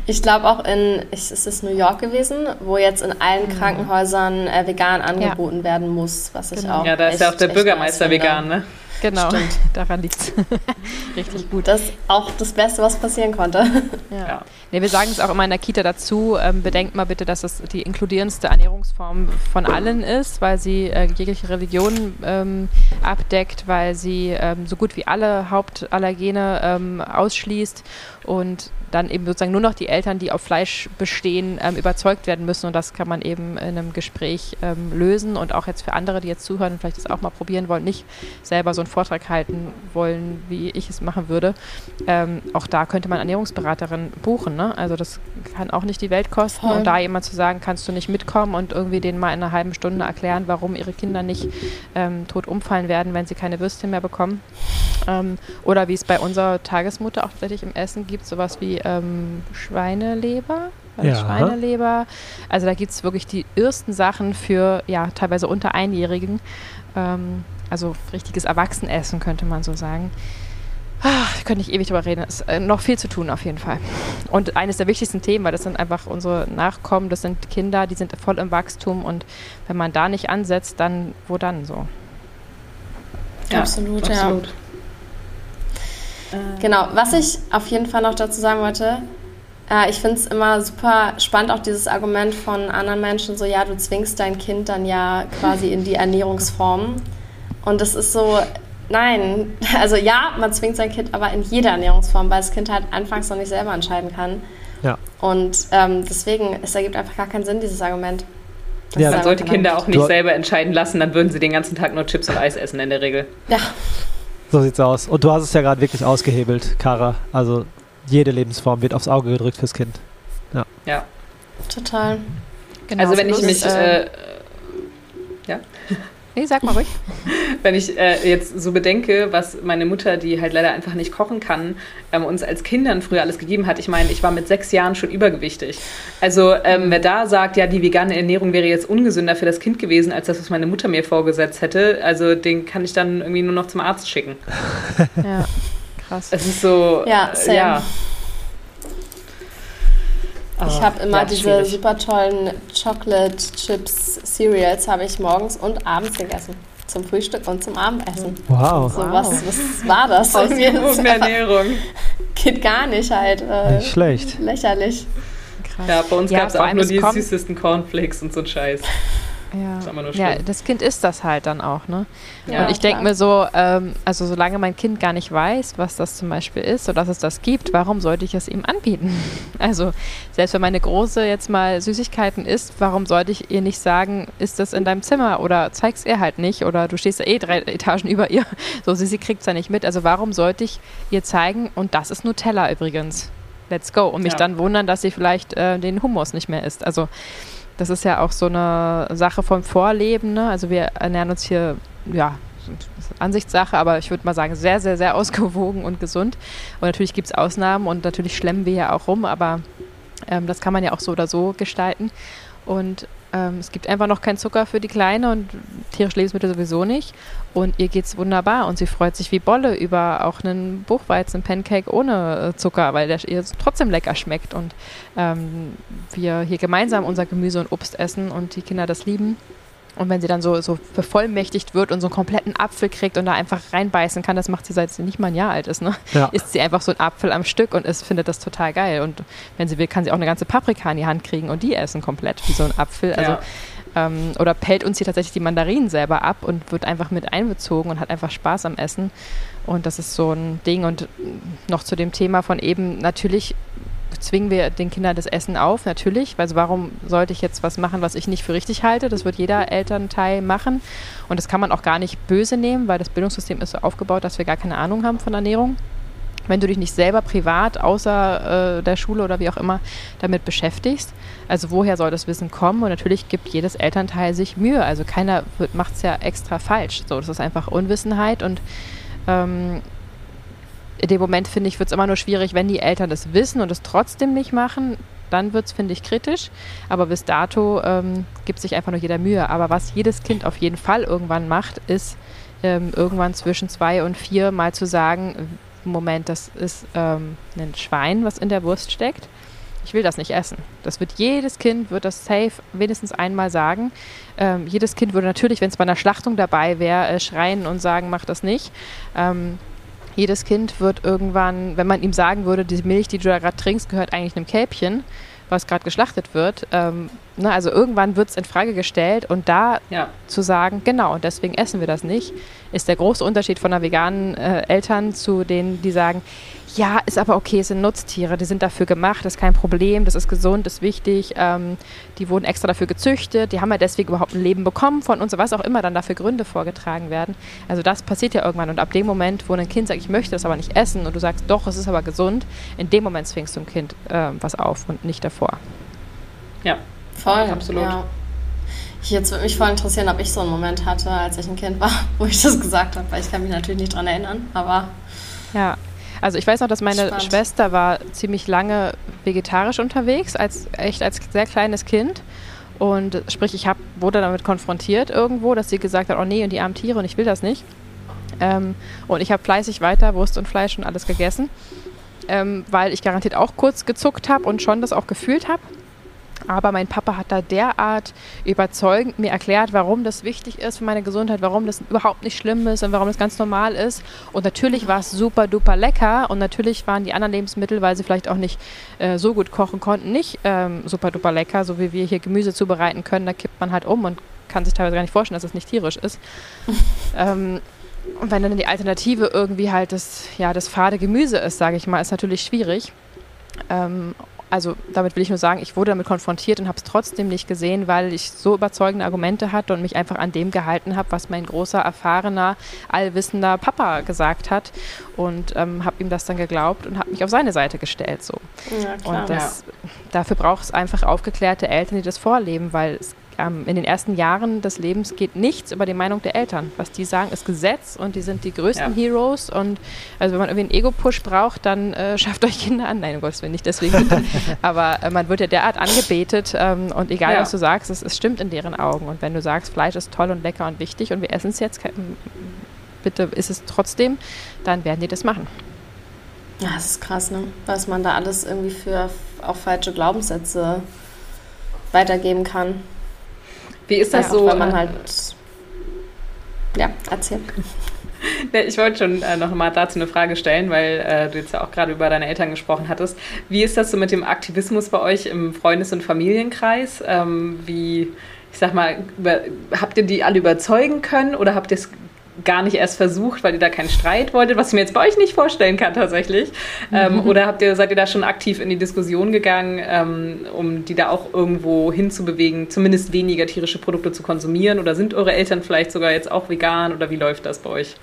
Ich glaube auch in, ist es New York gewesen, wo jetzt in allen mhm. Krankenhäusern äh, vegan angeboten ja. werden muss, was ich genau. auch. Ja, da ist ja auch der Bürgermeister vegan, ne? Genau, Stimmt. daran liegt es. Richtig gut. Das ist auch das Beste, was passieren konnte. Ja. ja. Nee, wir sagen es auch immer in der Kita dazu. Ähm, bedenkt mal bitte, dass es die inkludierendste Ernährungsform von allen ist, weil sie äh, jegliche Religion ähm, abdeckt, weil sie ähm, so gut wie alle Hauptallergene ähm, ausschließt und dann eben sozusagen nur noch die Eltern, die auf Fleisch bestehen, ähm, überzeugt werden müssen. Und das kann man eben in einem Gespräch ähm, lösen. Und auch jetzt für andere, die jetzt zuhören und vielleicht das auch mal probieren wollen, nicht selber so einen Vortrag halten wollen, wie ich es machen würde. Ähm, auch da könnte man Ernährungsberaterin buchen. Ne? Also das kann auch nicht die Welt kosten. Voll. Und da jemand zu sagen, kannst du nicht mitkommen und irgendwie denen mal in einer halben Stunde erklären, warum ihre Kinder nicht ähm, tot umfallen werden, wenn sie keine Würstchen mehr bekommen. Ähm, oder wie es bei unserer Tagesmutter auch tatsächlich im Essen gibt, sowas wie ähm, Schweineleber. Ja. Schweineleber. Also da gibt es wirklich die ersten Sachen für ja teilweise unter Einjährigen. Ähm, also richtiges Erwachsenessen könnte man so sagen. Ach, könnte ich ewig drüber reden. Es ist äh, noch viel zu tun auf jeden Fall. Und eines der wichtigsten Themen, weil das sind einfach unsere Nachkommen, das sind Kinder, die sind voll im Wachstum und wenn man da nicht ansetzt, dann wo dann so? Ja, absolut, absolut. ja. Genau, was ich auf jeden Fall noch dazu sagen wollte, äh, ich finde es immer super spannend, auch dieses Argument von anderen Menschen, so ja, du zwingst dein Kind dann ja quasi in die Ernährungsform. Und es ist so, nein, also ja, man zwingt sein Kind aber in jede Ernährungsform, weil das Kind halt anfangs noch nicht selber entscheiden kann. Ja. Und ähm, deswegen, es ergibt einfach gar keinen Sinn, dieses Argument. Ja, man sollte Kinder auch nicht selber entscheiden lassen, dann würden sie den ganzen Tag nur Chips und Eis essen in der Regel. Ja, so sieht's aus. Und du hast es ja gerade wirklich ausgehebelt, Kara. Also jede Lebensform wird aufs Auge gedrückt fürs Kind. Ja. Ja. Total. Genau, also wenn ich mich. Äh, äh, ja. Nee, sag mal ruhig. Wenn ich äh, jetzt so bedenke, was meine Mutter, die halt leider einfach nicht kochen kann, ähm, uns als Kindern früher alles gegeben hat. Ich meine, ich war mit sechs Jahren schon übergewichtig. Also ähm, wer da sagt, ja, die vegane Ernährung wäre jetzt ungesünder für das Kind gewesen, als das, was meine Mutter mir vorgesetzt hätte, also den kann ich dann irgendwie nur noch zum Arzt schicken. ja, krass. Es ist so, ja, same. ja ich habe immer ja, diese schwierig. super tollen Chocolate Chips Cereals habe ich morgens und abends gegessen. Zum Frühstück und zum Abendessen. Wow. So, was, was war das? Ausgewogene Ernährung. Geht gar nicht halt. Äh, nicht schlecht. Lächerlich. Krass. Ja, bei uns ja, gab es auch nur die süßesten Cornflakes und so ein Scheiß. Ja. Das, ja, das Kind ist das halt dann auch, ne? Ja, und ich denke mir so, ähm, also solange mein Kind gar nicht weiß, was das zum Beispiel ist oder dass es das gibt, warum sollte ich es ihm anbieten? Also selbst wenn meine Große jetzt mal Süßigkeiten isst, warum sollte ich ihr nicht sagen, ist das in deinem Zimmer oder zeig's ihr halt nicht oder du stehst ja eh drei Etagen über ihr, so sie, sie kriegt's ja nicht mit. Also warum sollte ich ihr zeigen, und das ist Nutella übrigens, let's go, und mich ja. dann wundern, dass sie vielleicht äh, den Hummus nicht mehr isst. Also das ist ja auch so eine Sache vom Vorleben. Ne? Also wir ernähren uns hier, ja, Ansichtssache, aber ich würde mal sagen, sehr, sehr, sehr ausgewogen und gesund. Und natürlich gibt es Ausnahmen und natürlich schlemmen wir ja auch rum, aber ähm, das kann man ja auch so oder so gestalten. Und ähm, es gibt einfach noch keinen Zucker für die Kleine und tierische Lebensmittel sowieso nicht. Und ihr geht es wunderbar und sie freut sich wie Bolle über auch einen Buchweizen-Pancake ohne äh, Zucker, weil der ihr trotzdem lecker schmeckt und ähm, wir hier gemeinsam unser Gemüse und Obst essen und die Kinder das lieben. Und wenn sie dann so, so bevollmächtigt wird und so einen kompletten Apfel kriegt und da einfach reinbeißen kann, das macht sie, seit sie nicht mal ein Jahr alt ist, ne? Ja. Isst sie einfach so einen Apfel am Stück und ist, findet das total geil. Und wenn sie will, kann sie auch eine ganze Paprika in die Hand kriegen und die essen komplett wie so ein Apfel. Also, ja. ähm, oder pellt uns hier tatsächlich die Mandarinen selber ab und wird einfach mit einbezogen und hat einfach Spaß am Essen. Und das ist so ein Ding. Und noch zu dem Thema von eben, natürlich zwingen wir den Kindern das Essen auf, natürlich. Also warum sollte ich jetzt was machen, was ich nicht für richtig halte? Das wird jeder Elternteil machen. Und das kann man auch gar nicht böse nehmen, weil das Bildungssystem ist so aufgebaut, dass wir gar keine Ahnung haben von Ernährung. Wenn du dich nicht selber privat, außer äh, der Schule oder wie auch immer, damit beschäftigst, also woher soll das Wissen kommen? Und natürlich gibt jedes Elternteil sich Mühe. Also keiner macht es ja extra falsch. So, das ist einfach Unwissenheit und ähm, in dem Moment, finde ich, wird es immer nur schwierig, wenn die Eltern das wissen und es trotzdem nicht machen. Dann wird es, finde ich, kritisch. Aber bis dato ähm, gibt sich einfach nur jeder Mühe. Aber was jedes Kind auf jeden Fall irgendwann macht, ist ähm, irgendwann zwischen zwei und vier mal zu sagen, Moment, das ist ähm, ein Schwein, was in der Wurst steckt. Ich will das nicht essen. Das wird jedes Kind, wird das safe wenigstens einmal sagen. Ähm, jedes Kind würde natürlich, wenn es bei einer Schlachtung dabei wäre, äh, schreien und sagen, mach das nicht. Jedes Kind wird irgendwann, wenn man ihm sagen würde, die Milch, die du da gerade trinkst, gehört eigentlich einem Kälbchen, was gerade geschlachtet wird. Ähm, ne, also irgendwann wird es in Frage gestellt und da ja. zu sagen, genau, und deswegen essen wir das nicht, ist der große Unterschied von einer veganen äh, Eltern zu denen, die sagen, ja, ist aber okay, es sind Nutztiere, die sind dafür gemacht, das ist kein Problem, das ist gesund, ist wichtig, ähm, die wurden extra dafür gezüchtet, die haben ja deswegen überhaupt ein Leben bekommen von uns, was auch immer dann dafür Gründe vorgetragen werden. Also das passiert ja irgendwann und ab dem Moment, wo ein Kind sagt, ich möchte das aber nicht essen und du sagst, doch, es ist aber gesund, in dem Moment zwingst du dem Kind äh, was auf und nicht davor. Ja, voll, absolut. Ja. Jetzt würde mich voll interessieren, ob ich so einen Moment hatte, als ich ein Kind war, wo ich das gesagt habe, weil ich kann mich natürlich nicht daran erinnern, aber... Ja, also ich weiß noch, dass meine Spannend. Schwester war ziemlich lange vegetarisch unterwegs, als echt als sehr kleines Kind. Und sprich, ich hab, wurde damit konfrontiert irgendwo, dass sie gesagt hat, oh nee, und die armen Tiere und ich will das nicht. Ähm, und ich habe fleißig weiter Wurst und Fleisch und alles gegessen, ähm, weil ich garantiert auch kurz gezuckt habe und schon das auch gefühlt habe. Aber mein Papa hat da derart überzeugend mir erklärt, warum das wichtig ist für meine Gesundheit, warum das überhaupt nicht schlimm ist und warum das ganz normal ist. Und natürlich war es super duper lecker und natürlich waren die anderen Lebensmittel, weil sie vielleicht auch nicht äh, so gut kochen konnten, nicht ähm, super duper lecker, so wie wir hier Gemüse zubereiten können. Da kippt man halt um und kann sich teilweise gar nicht vorstellen, dass es das nicht tierisch ist. ähm, und wenn dann die Alternative irgendwie halt das, ja, das fade Gemüse ist, sage ich mal, ist natürlich schwierig. Ähm, also damit will ich nur sagen, ich wurde damit konfrontiert und habe es trotzdem nicht gesehen, weil ich so überzeugende Argumente hatte und mich einfach an dem gehalten habe, was mein großer, erfahrener, allwissender Papa gesagt hat und ähm, habe ihm das dann geglaubt und habe mich auf seine Seite gestellt. So. Ja, klar, und das, ja. dafür braucht es einfach aufgeklärte Eltern, die das vorleben, weil es ähm, in den ersten Jahren des Lebens geht nichts über die Meinung der Eltern. Was die sagen, ist Gesetz und die sind die größten ja. Heroes. Und also wenn man irgendwie einen Ego-Push braucht, dann äh, schafft euch Kinder an. Nein, um Gottes Willen nicht deswegen. Aber äh, man wird ja derart angebetet ähm, und egal, ja. was du sagst, es, es stimmt in deren Augen. Und wenn du sagst, Fleisch ist toll und lecker und wichtig und wir essen es jetzt, bitte ist es trotzdem, dann werden die das machen. Ja, das ist krass, ne? Was man da alles irgendwie für auch falsche Glaubenssätze weitergeben kann. Wie ist das ja, so? Weil man halt. Ja, erzähl. Ich wollte schon äh, noch mal dazu eine Frage stellen, weil äh, du jetzt ja auch gerade über deine Eltern gesprochen hattest. Wie ist das so mit dem Aktivismus bei euch im Freundes- und Familienkreis? Ähm, wie, ich sag mal, über, habt ihr die alle überzeugen können oder habt ihr es gar nicht erst versucht, weil ihr da keinen Streit wolltet, was ich mir jetzt bei euch nicht vorstellen kann tatsächlich. Ähm, mhm. oder habt ihr, seid ihr da schon aktiv in die Diskussion gegangen, ähm, um die da auch irgendwo hinzubewegen, zumindest weniger tierische Produkte zu konsumieren? Oder sind eure Eltern vielleicht sogar jetzt auch vegan oder wie läuft das bei euch?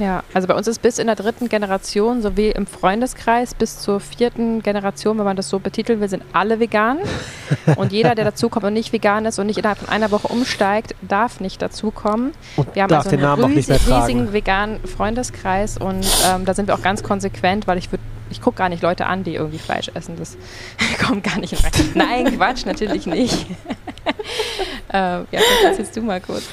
Ja, also bei uns ist bis in der dritten Generation, sowie im Freundeskreis bis zur vierten Generation, wenn man das so betiteln will, sind alle vegan. Und jeder, der dazukommt und nicht vegan ist und nicht innerhalb von einer Woche umsteigt, darf nicht dazukommen. Und wir haben also einen riesig, riesigen veganen Freundeskreis und ähm, da sind wir auch ganz konsequent, weil ich würde ich gucke gar nicht Leute an, die irgendwie Fleisch essen. Das kommt gar nicht in Frage. Nein, Quatsch, natürlich nicht. äh, ja, vielleicht erzählst du mal kurz.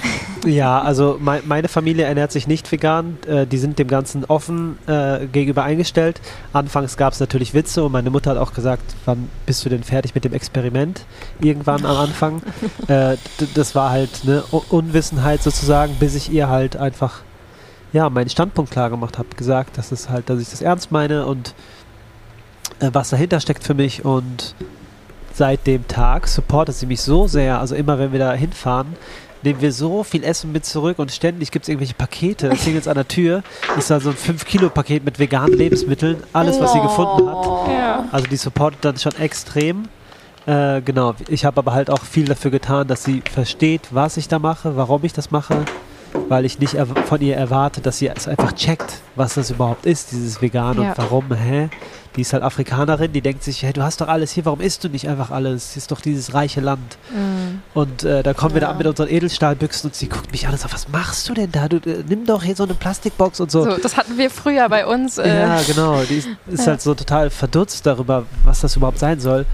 Ja, also mein, meine Familie ernährt sich nicht vegan. Äh, die sind dem Ganzen offen äh, gegenüber eingestellt. Anfangs gab es natürlich Witze und meine Mutter hat auch gesagt, wann bist du denn fertig mit dem Experiment? Irgendwann am Anfang. äh, das war halt eine Unwissenheit sozusagen, bis ich ihr halt einfach ja, meinen Standpunkt klar gemacht habe, gesagt, dass es halt, dass ich das ernst meine und äh, was dahinter steckt für mich und seit dem Tag supportet sie mich so sehr. Also immer wenn wir da hinfahren, nehmen wir so viel Essen mit zurück und ständig gibt es irgendwelche Pakete. Das jetzt an der Tür. Ist da so ein 5-Kilo-Paket mit veganen Lebensmitteln. Alles, was sie gefunden hat. Ja. Also die supportet dann schon extrem. Äh, genau. Ich habe aber halt auch viel dafür getan, dass sie versteht, was ich da mache, warum ich das mache weil ich nicht von ihr erwarte, dass sie es einfach checkt, was das überhaupt ist, dieses Vegan ja. und warum, hä? Die ist halt Afrikanerin, die denkt sich, hey, du hast doch alles hier, warum isst du nicht einfach alles? Hier ist doch dieses reiche Land. Mhm. Und äh, da kommen ja. wir da an mit unseren Edelstahlbüchsen und sie guckt mich an und sagt, was machst du denn da? Du, äh, nimm doch hier so eine Plastikbox und so. so. Das hatten wir früher bei uns. Äh. Ja, genau. Die ist, ist ja. halt so total verdutzt darüber, was das überhaupt sein soll.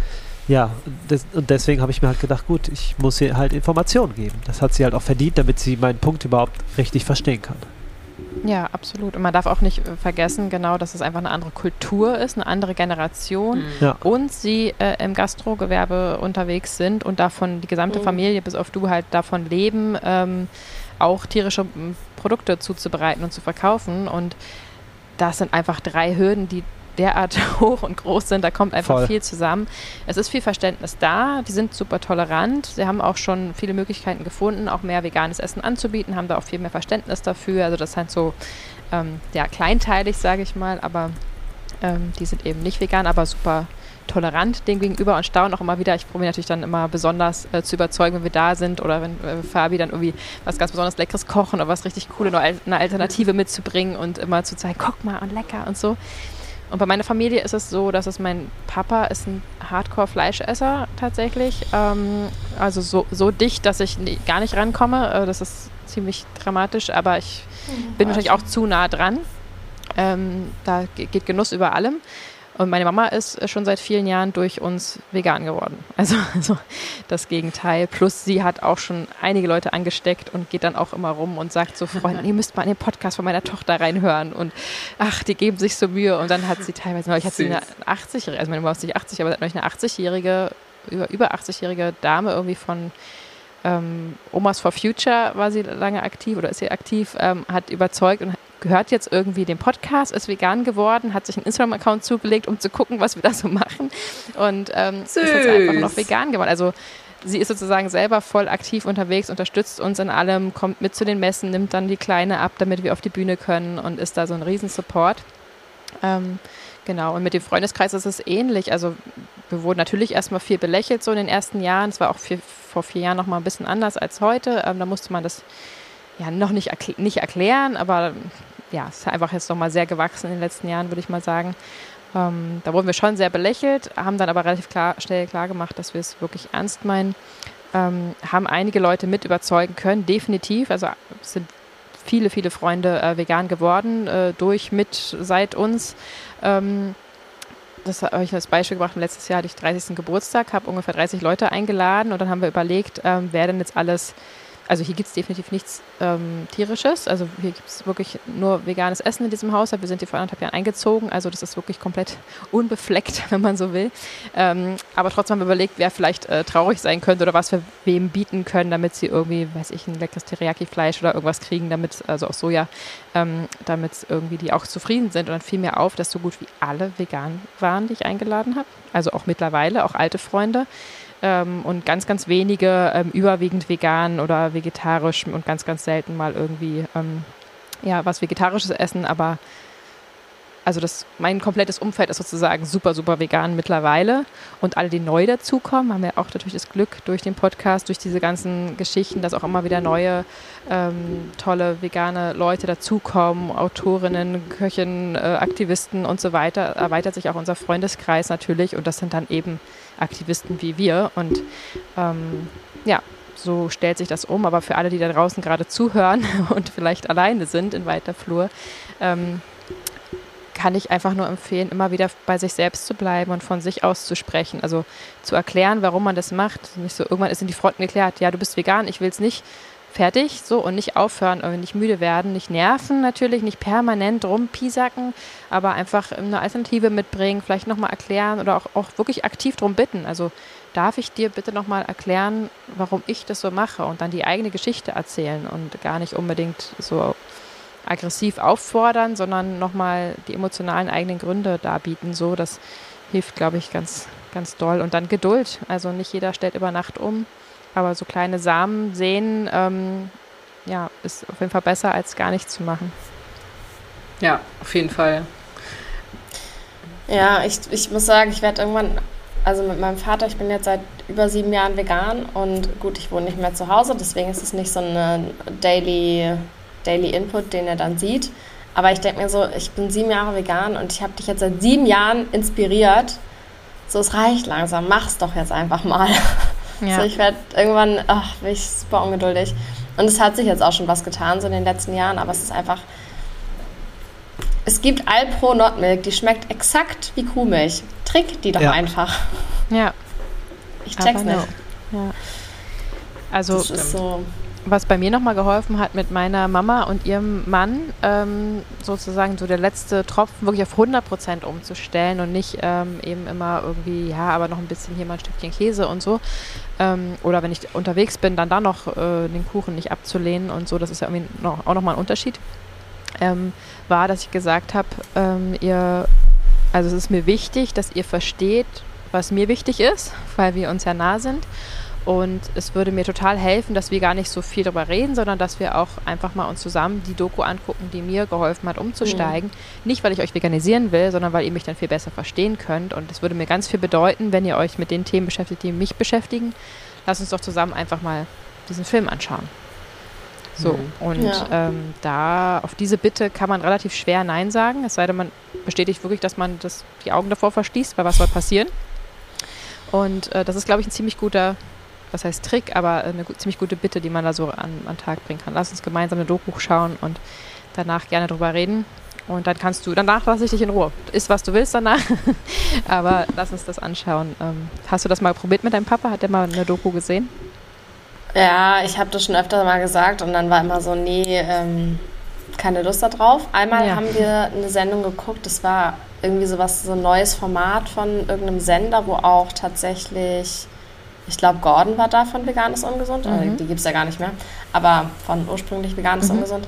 Ja, das, und deswegen habe ich mir halt gedacht, gut, ich muss ihr halt Informationen geben. Das hat sie halt auch verdient, damit sie meinen Punkt überhaupt richtig verstehen kann. Ja, absolut. Und man darf auch nicht äh, vergessen, genau, dass es einfach eine andere Kultur ist, eine andere Generation mhm. ja. und sie äh, im Gastrogewerbe unterwegs sind und davon die gesamte mhm. Familie, bis auf du halt davon leben, ähm, auch tierische Produkte zuzubereiten und zu verkaufen. Und das sind einfach drei Hürden, die derart hoch und groß sind, da kommt einfach Voll. viel zusammen. Es ist viel Verständnis da, die sind super tolerant, sie haben auch schon viele Möglichkeiten gefunden, auch mehr veganes Essen anzubieten, haben da auch viel mehr Verständnis dafür. Also das ist halt so ähm, ja, kleinteilig, sage ich mal, aber ähm, die sind eben nicht vegan, aber super tolerant dem gegenüber und staunen auch immer wieder. Ich probiere natürlich dann immer besonders äh, zu überzeugen, wenn wir da sind oder wenn äh, Fabi dann irgendwie was ganz besonders Leckeres kochen oder was richtig Cooles, eine Alternative mitzubringen und immer zu zeigen, guck mal und lecker und so. Und bei meiner Familie ist es so, dass es mein Papa ist ein Hardcore-Fleischesser tatsächlich. Ähm, also so, so dicht, dass ich nie, gar nicht rankomme. Äh, das ist ziemlich dramatisch, aber ich mhm, bin wahrscheinlich auch zu nah dran. Ähm, da geht Genuss über allem. Und meine Mama ist schon seit vielen Jahren durch uns vegan geworden. Also, also, das Gegenteil. Plus sie hat auch schon einige Leute angesteckt und geht dann auch immer rum und sagt so, Freunden, ihr müsst mal in den Podcast von meiner Tochter reinhören. Und ach, die geben sich so Mühe. Und dann hat sie teilweise, neulich hat sie eine 80-jährige, also meine Mama ist nicht 80, aber sie hat neulich eine 80-jährige, über, über 80-jährige Dame irgendwie von ähm, Omas for Future war sie lange aktiv oder ist sie aktiv, ähm, hat überzeugt und gehört jetzt irgendwie dem Podcast, ist vegan geworden, hat sich einen Instagram-Account zugelegt, um zu gucken, was wir da so machen und ähm, ist jetzt einfach noch vegan geworden. Also sie ist sozusagen selber voll aktiv unterwegs, unterstützt uns in allem, kommt mit zu den Messen, nimmt dann die Kleine ab, damit wir auf die Bühne können und ist da so ein Riesensupport. Ähm, genau, und mit dem Freundeskreis ist es ähnlich. Also wir wurden natürlich erstmal viel belächelt so in den ersten Jahren. Es war auch viel, vor vier Jahren noch mal ein bisschen anders als heute. Ähm, da musste man das ja noch nicht, erkl nicht erklären, aber ja, es ist einfach jetzt nochmal sehr gewachsen in den letzten Jahren, würde ich mal sagen. Ähm, da wurden wir schon sehr belächelt, haben dann aber relativ klar, schnell klar gemacht, dass wir es wirklich ernst meinen. Ähm, haben einige Leute mit überzeugen können, definitiv. Also sind viele, viele Freunde äh, vegan geworden, äh, durch, mit, seit uns. Ähm, das habe ich als Beispiel gebracht. Letztes Jahr hatte ich 30. Geburtstag, habe ungefähr 30 Leute eingeladen und dann haben wir überlegt, ähm, wer denn jetzt alles also hier gibt es definitiv nichts ähm, tierisches. Also hier gibt es wirklich nur veganes Essen in diesem Haus. Wir sind hier vor anderthalb Jahren eingezogen. Also das ist wirklich komplett unbefleckt, wenn man so will. Ähm, aber trotzdem haben wir überlegt, wer vielleicht äh, traurig sein könnte oder was wir wem bieten können, damit sie irgendwie, weiß ich, ein leckeres Teriyaki-Fleisch oder irgendwas kriegen, damit, also aus Soja, ähm, damit irgendwie die auch zufrieden sind. Und dann fiel mir auf, dass so gut wie alle vegan waren, die ich eingeladen habe. Also auch mittlerweile, auch alte Freunde ähm, und ganz, ganz wenige ähm, überwiegend vegan oder vegetarisch und ganz, ganz selten mal irgendwie ähm, ja, was Vegetarisches essen, aber also das, mein komplettes Umfeld ist sozusagen super, super vegan mittlerweile. Und alle, die neu dazukommen, haben ja auch natürlich das Glück durch den Podcast, durch diese ganzen Geschichten, dass auch immer wieder neue, ähm, tolle vegane Leute dazukommen, Autorinnen, Köchinnen, äh, Aktivisten und so weiter. Erweitert sich auch unser Freundeskreis natürlich und das sind dann eben Aktivisten wie wir. Und ähm, ja, so stellt sich das um. Aber für alle, die da draußen gerade zuhören und vielleicht alleine sind in weiter Flur, ähm, kann ich einfach nur empfehlen, immer wieder bei sich selbst zu bleiben und von sich aus zu sprechen. Also zu erklären, warum man das macht. Nicht so, irgendwann ist in die Fronten geklärt, ja, du bist vegan, ich will es nicht. Fertig, so und nicht aufhören, nicht müde werden, nicht nerven natürlich, nicht permanent rumpiesacken, aber einfach eine Alternative mitbringen, vielleicht nochmal erklären oder auch, auch wirklich aktiv darum bitten. Also darf ich dir bitte nochmal erklären, warum ich das so mache und dann die eigene Geschichte erzählen und gar nicht unbedingt so aggressiv auffordern, sondern nochmal die emotionalen eigenen Gründe darbieten. So, das hilft, glaube ich, ganz, ganz doll. Und dann Geduld. Also nicht jeder stellt über Nacht um, aber so kleine Samen sehen, ähm, ja, ist auf jeden Fall besser, als gar nichts zu machen. Ja, auf jeden Fall. Ja, ich, ich muss sagen, ich werde irgendwann, also mit meinem Vater, ich bin jetzt seit über sieben Jahren vegan und gut, ich wohne nicht mehr zu Hause, deswegen ist es nicht so eine Daily Daily Input, den er dann sieht. Aber ich denke mir so, ich bin sieben Jahre vegan und ich habe dich jetzt seit sieben Jahren inspiriert. So, es reicht langsam, mach's doch jetzt einfach mal. Ja. So, ich werde irgendwann, ach, bin ich super ungeduldig. Und es hat sich jetzt auch schon was getan, so in den letzten Jahren, aber es ist einfach. Es gibt Alpro Nordmilk, die schmeckt exakt wie Kuhmilch. Trick die doch ja. einfach. Ja. Ich check's aber nicht. No. Ja. Also, das ist so was bei mir nochmal geholfen hat mit meiner Mama und ihrem Mann, ähm, sozusagen so der letzte Tropfen wirklich auf 100 Prozent umzustellen und nicht ähm, eben immer irgendwie, ja, aber noch ein bisschen hier mal ein Stückchen Käse und so. Ähm, oder wenn ich unterwegs bin, dann da noch äh, den Kuchen nicht abzulehnen und so, das ist ja irgendwie noch, auch nochmal ein Unterschied. Ähm, war, dass ich gesagt habe, ähm, ihr, also es ist mir wichtig, dass ihr versteht, was mir wichtig ist, weil wir uns ja nah sind und es würde mir total helfen, dass wir gar nicht so viel darüber reden, sondern dass wir auch einfach mal uns zusammen die Doku angucken, die mir geholfen hat, umzusteigen. Mhm. Nicht, weil ich euch veganisieren will, sondern weil ihr mich dann viel besser verstehen könnt. Und es würde mir ganz viel bedeuten, wenn ihr euch mit den Themen beschäftigt, die mich beschäftigen. Lasst uns doch zusammen einfach mal diesen Film anschauen. So, mhm. und ja. ähm, da auf diese Bitte kann man relativ schwer Nein sagen, es sei denn, man bestätigt wirklich, dass man das, die Augen davor verschließt, weil was soll passieren. Und äh, das ist, glaube ich, ein ziemlich guter was heißt Trick, aber eine ziemlich gute Bitte, die man da so an, an Tag bringen kann. Lass uns gemeinsam eine Doku schauen und danach gerne drüber reden. Und dann kannst du, danach lasse ich dich in Ruhe. Ist, was du willst danach. aber lass uns das anschauen. Ähm, hast du das mal probiert mit deinem Papa? Hat der mal eine Doku gesehen? Ja, ich habe das schon öfter mal gesagt und dann war immer so, nee, ähm, keine Lust darauf. Einmal ja. haben wir eine Sendung geguckt, das war irgendwie sowas, so ein neues Format von irgendeinem Sender, wo auch tatsächlich ich glaube, Gordon war da von Vegan ist ungesund. Mhm. Die gibt es ja gar nicht mehr. Aber von ursprünglich Vegan ist mhm. ungesund.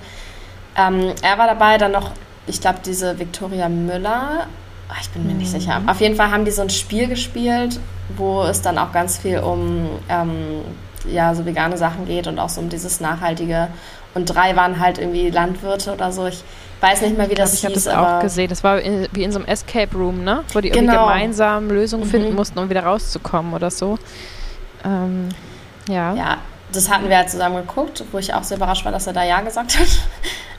Ähm, er war dabei, dann noch, ich glaube, diese Victoria Müller. Ach, ich bin mir mhm. nicht sicher. Auf jeden Fall haben die so ein Spiel gespielt, wo es dann auch ganz viel um ähm, ja, so vegane Sachen geht und auch so um dieses Nachhaltige. Und drei waren halt irgendwie Landwirte oder so. Ich weiß nicht mehr, wie das ich glaub, Ich habe das auch gesehen. Das war in, wie in so einem Escape Room, ne? Wo die genau. irgendwie gemeinsam Lösungen finden mhm. mussten, um wieder rauszukommen oder so. Ähm, ja. Ja, das hatten wir halt zusammen geguckt, wo ich auch sehr überrascht war, dass er da Ja gesagt hat.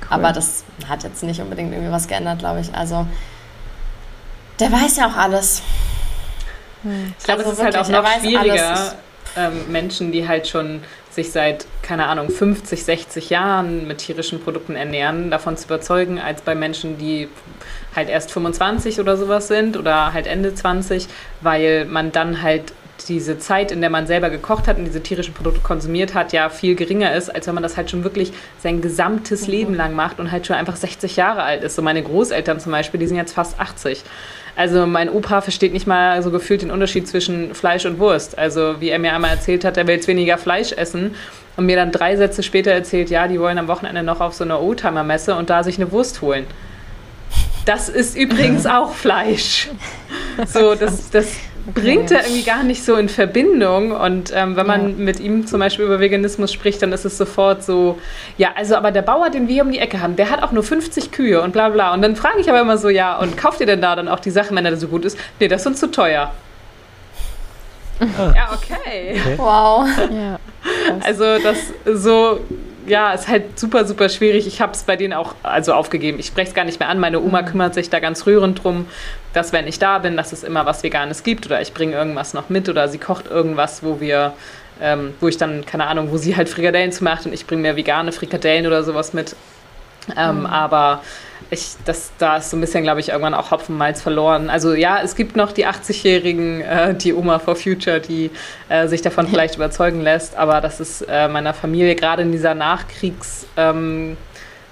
Cool. Aber das hat jetzt nicht unbedingt irgendwie was geändert, glaube ich. Also, der weiß ja auch alles. Hm. Ich glaube, also es ist wirklich, halt auch noch schwieriger, ähm, Menschen, die halt schon sich seit, keine Ahnung, 50, 60 Jahren mit tierischen Produkten ernähren, davon zu überzeugen, als bei Menschen, die halt erst 25 oder sowas sind oder halt Ende 20, weil man dann halt diese Zeit, in der man selber gekocht hat und diese tierischen Produkte konsumiert hat, ja viel geringer ist, als wenn man das halt schon wirklich sein gesamtes mhm. Leben lang macht und halt schon einfach 60 Jahre alt ist. So meine Großeltern zum Beispiel, die sind jetzt fast 80. Also mein Opa versteht nicht mal so gefühlt den Unterschied zwischen Fleisch und Wurst. Also wie er mir einmal erzählt hat, er will jetzt weniger Fleisch essen und mir dann drei Sätze später erzählt, ja, die wollen am Wochenende noch auf so einer Oldtimer-Messe und da sich eine Wurst holen. Das ist übrigens auch Fleisch. So, das, das bringt er irgendwie gar nicht so in Verbindung. Und ähm, wenn man ja. mit ihm zum Beispiel über Veganismus spricht, dann ist es sofort so, ja, also aber der Bauer, den wir hier um die Ecke haben, der hat auch nur 50 Kühe und bla bla. Und dann frage ich aber immer so, ja, und kauft ihr denn da dann auch die Sachen, wenn er so gut ist? Nee, das ist uns zu teuer. Ah. Ja, okay. okay. Wow. Ja, also das so ja, ist halt super, super schwierig. Ich habe es bei denen auch also aufgegeben. Ich spreche es gar nicht mehr an. Meine Oma mhm. kümmert sich da ganz rührend drum, dass wenn ich da bin, dass es immer was Veganes gibt oder ich bringe irgendwas noch mit oder sie kocht irgendwas, wo wir, ähm, wo ich dann, keine Ahnung, wo sie halt Frikadellen zu macht und ich bringe mir vegane Frikadellen oder sowas mit. Ähm, mhm. Aber ich, das, da ist so ein bisschen, glaube ich, irgendwann auch Hopfen Malz verloren. Also ja, es gibt noch die 80-Jährigen, äh, die Oma for Future, die äh, sich davon vielleicht überzeugen lässt, aber das ist äh, meiner Familie gerade in dieser Nachkriegsgeneration, ähm,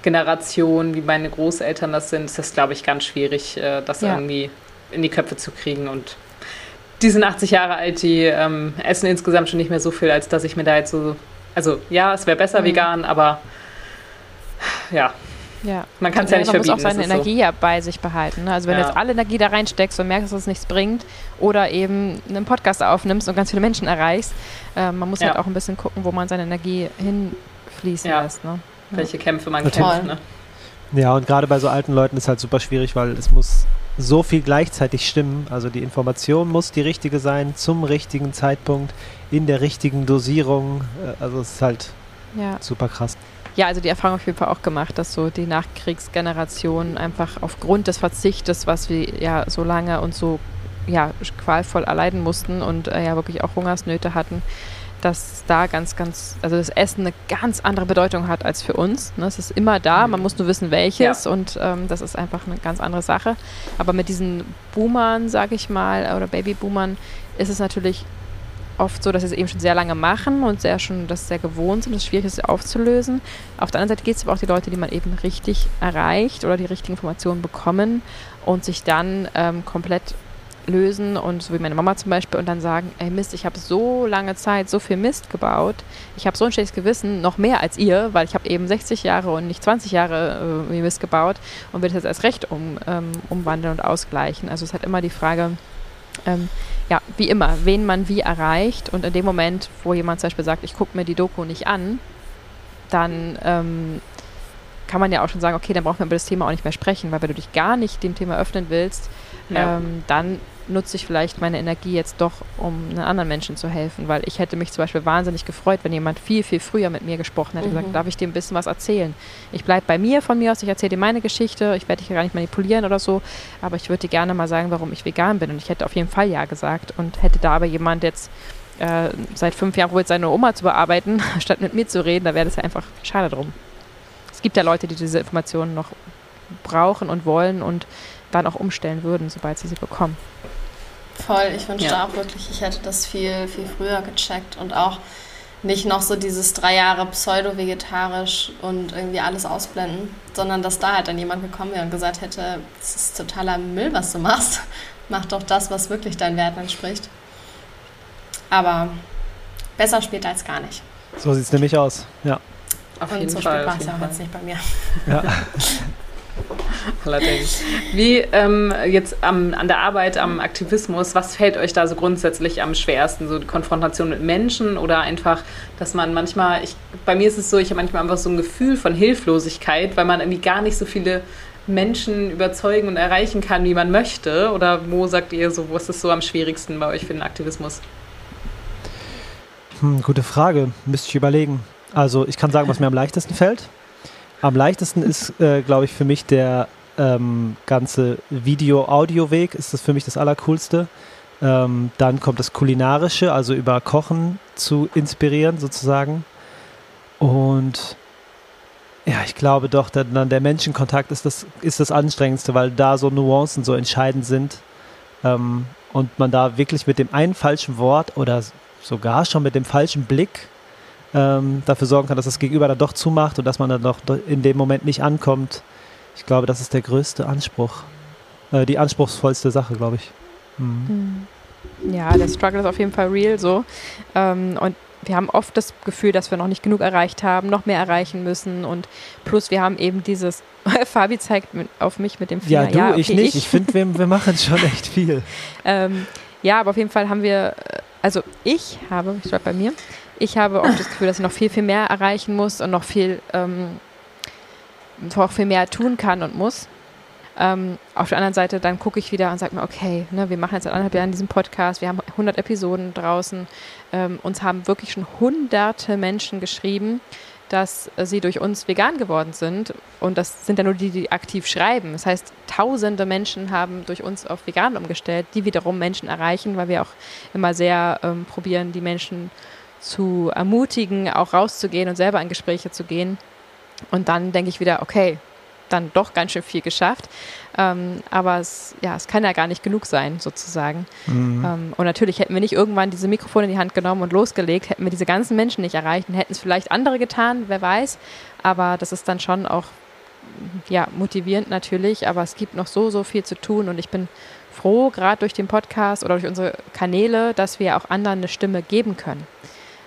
wie meine Großeltern das sind, ist das, glaube ich, ganz schwierig, äh, das ja. irgendwie in die Köpfe zu kriegen und die sind 80 Jahre alt, die ähm, essen insgesamt schon nicht mehr so viel, als dass ich mir da jetzt so. Also ja, es wäre besser mhm. vegan, aber ja, ja. Man kann es ja nicht man verbieten. Man muss auch seine Energie so. ja bei sich behalten. Ne? Also wenn ja. du jetzt alle Energie da reinsteckst und merkst, dass es nichts bringt oder eben einen Podcast aufnimmst und ganz viele Menschen erreichst, äh, man muss ja. halt auch ein bisschen gucken, wo man seine Energie hinfließen ja. lässt. Ne? Welche Kämpfe man kämpft. Ne? Ja, und gerade bei so alten Leuten ist halt super schwierig, weil es muss so viel gleichzeitig stimmen. Also die Information muss die richtige sein, zum richtigen Zeitpunkt, in der richtigen Dosierung. Äh, also es ist halt super krass. Ja, also die Erfahrung auf jeden Fall auch gemacht, dass so die Nachkriegsgeneration einfach aufgrund des Verzichtes, was wir ja so lange und so ja, qualvoll erleiden mussten und äh, ja wirklich auch Hungersnöte hatten, dass da ganz, ganz, also das Essen eine ganz andere Bedeutung hat als für uns. Ne? Es ist immer da, man muss nur wissen, welches ja. und ähm, das ist einfach eine ganz andere Sache. Aber mit diesen Boomern, sage ich mal, oder Babyboomern, ist es natürlich oft so, dass sie es eben schon sehr lange machen und sehr schon das sehr gewohnt sind, es schwierig ist, aufzulösen. Auf der anderen Seite geht es aber auch die Leute, die man eben richtig erreicht oder die richtigen Informationen bekommen und sich dann ähm, komplett lösen und so wie meine Mama zum Beispiel und dann sagen, ey Mist, ich habe so lange Zeit so viel Mist gebaut, ich habe so ein schlechtes Gewissen, noch mehr als ihr, weil ich habe eben 60 Jahre und nicht 20 Jahre äh, Mist gebaut und will das jetzt erst recht um, ähm, umwandeln und ausgleichen. Also es ist halt immer die Frage, ähm, ja, wie immer, wen man wie erreicht. Und in dem Moment, wo jemand zum Beispiel sagt, ich gucke mir die Doku nicht an, dann ähm, kann man ja auch schon sagen, okay, dann brauchen wir über das Thema auch nicht mehr sprechen, weil wenn du dich gar nicht dem Thema öffnen willst, ja. ähm, dann nutze ich vielleicht meine Energie jetzt doch, um einem anderen Menschen zu helfen, weil ich hätte mich zum Beispiel wahnsinnig gefreut, wenn jemand viel, viel früher mit mir gesprochen hätte, mhm. gesagt, darf ich dir ein bisschen was erzählen? Ich bleibe bei mir von mir aus, ich erzähle dir meine Geschichte, ich werde dich gar nicht manipulieren oder so, aber ich würde dir gerne mal sagen, warum ich vegan bin und ich hätte auf jeden Fall Ja gesagt und hätte da aber jemand jetzt äh, seit fünf Jahren probiert, seine Oma zu bearbeiten, statt mit mir zu reden, da wäre das ja einfach schade drum. Es gibt ja Leute, die diese Informationen noch brauchen und wollen und dann auch umstellen würden, sobald sie sie bekommen. Voll, ich wünschte ja. auch wirklich, ich hätte das viel, viel früher gecheckt und auch nicht noch so dieses drei Jahre pseudo-vegetarisch und irgendwie alles ausblenden, sondern dass da halt dann jemand gekommen wäre und gesagt hätte, das ist totaler Müll, was du machst. Mach doch das, was wirklich deinen Werten entspricht. Aber besser später als gar nicht. So sieht es nämlich aus, ja. Auf und jeden so Fall. war es ja auch jetzt nicht bei mir. Ja. Allerdings. Wie ähm, jetzt am, an der Arbeit, am Aktivismus, was fällt euch da so grundsätzlich am schwersten? So die Konfrontation mit Menschen oder einfach, dass man manchmal, ich, bei mir ist es so, ich habe manchmal einfach so ein Gefühl von Hilflosigkeit, weil man irgendwie gar nicht so viele Menschen überzeugen und erreichen kann, wie man möchte? Oder wo sagt ihr so, wo ist es so am schwierigsten bei euch für den Aktivismus? Hm, gute Frage, müsste ich überlegen. Also ich kann sagen, was mir am leichtesten fällt. Am leichtesten ist, äh, glaube ich, für mich der ähm, ganze Video-Audio-Weg, ist das für mich das Allercoolste. Ähm, dann kommt das Kulinarische, also über Kochen zu inspirieren sozusagen. Und ja, ich glaube doch, dann der Menschenkontakt ist das, ist das Anstrengendste, weil da so Nuancen so entscheidend sind ähm, und man da wirklich mit dem einen falschen Wort oder sogar schon mit dem falschen Blick ähm, dafür sorgen kann, dass das Gegenüber dann doch zumacht und dass man dann doch in dem Moment nicht ankommt. Ich glaube, das ist der größte Anspruch. Äh, die anspruchsvollste Sache, glaube ich. Mhm. Ja, der Struggle ist auf jeden Fall real so. Ähm, und wir haben oft das Gefühl, dass wir noch nicht genug erreicht haben, noch mehr erreichen müssen. Und plus wir haben eben dieses, Fabi zeigt auf mich mit dem Finger. Ja, du, ja, okay, ich nicht. Ich, ich finde, wir, wir machen schon echt viel. ähm, ja, aber auf jeden Fall haben wir, äh, also ich habe, ich schreibe bei mir, ich habe auch das Gefühl, dass ich noch viel, viel mehr erreichen muss und noch viel, ähm, noch viel mehr tun kann und muss. Ähm, auf der anderen Seite, dann gucke ich wieder und sage mir, okay, ne, wir machen jetzt seit anderthalb Jahren diesen Podcast, wir haben 100 Episoden draußen. Ähm, uns haben wirklich schon hunderte Menschen geschrieben, dass äh, sie durch uns vegan geworden sind. Und das sind ja nur die, die aktiv schreiben. Das heißt, tausende Menschen haben durch uns auf vegan umgestellt, die wiederum Menschen erreichen, weil wir auch immer sehr ähm, probieren, die Menschen zu ermutigen, auch rauszugehen und selber in Gespräche zu gehen. Und dann denke ich wieder, okay, dann doch ganz schön viel geschafft. Ähm, aber es, ja, es kann ja gar nicht genug sein, sozusagen. Mhm. Ähm, und natürlich hätten wir nicht irgendwann diese Mikrofone in die Hand genommen und losgelegt, hätten wir diese ganzen Menschen nicht erreicht und hätten es vielleicht andere getan, wer weiß. Aber das ist dann schon auch ja, motivierend natürlich, aber es gibt noch so, so viel zu tun und ich bin froh, gerade durch den Podcast oder durch unsere Kanäle, dass wir auch anderen eine Stimme geben können.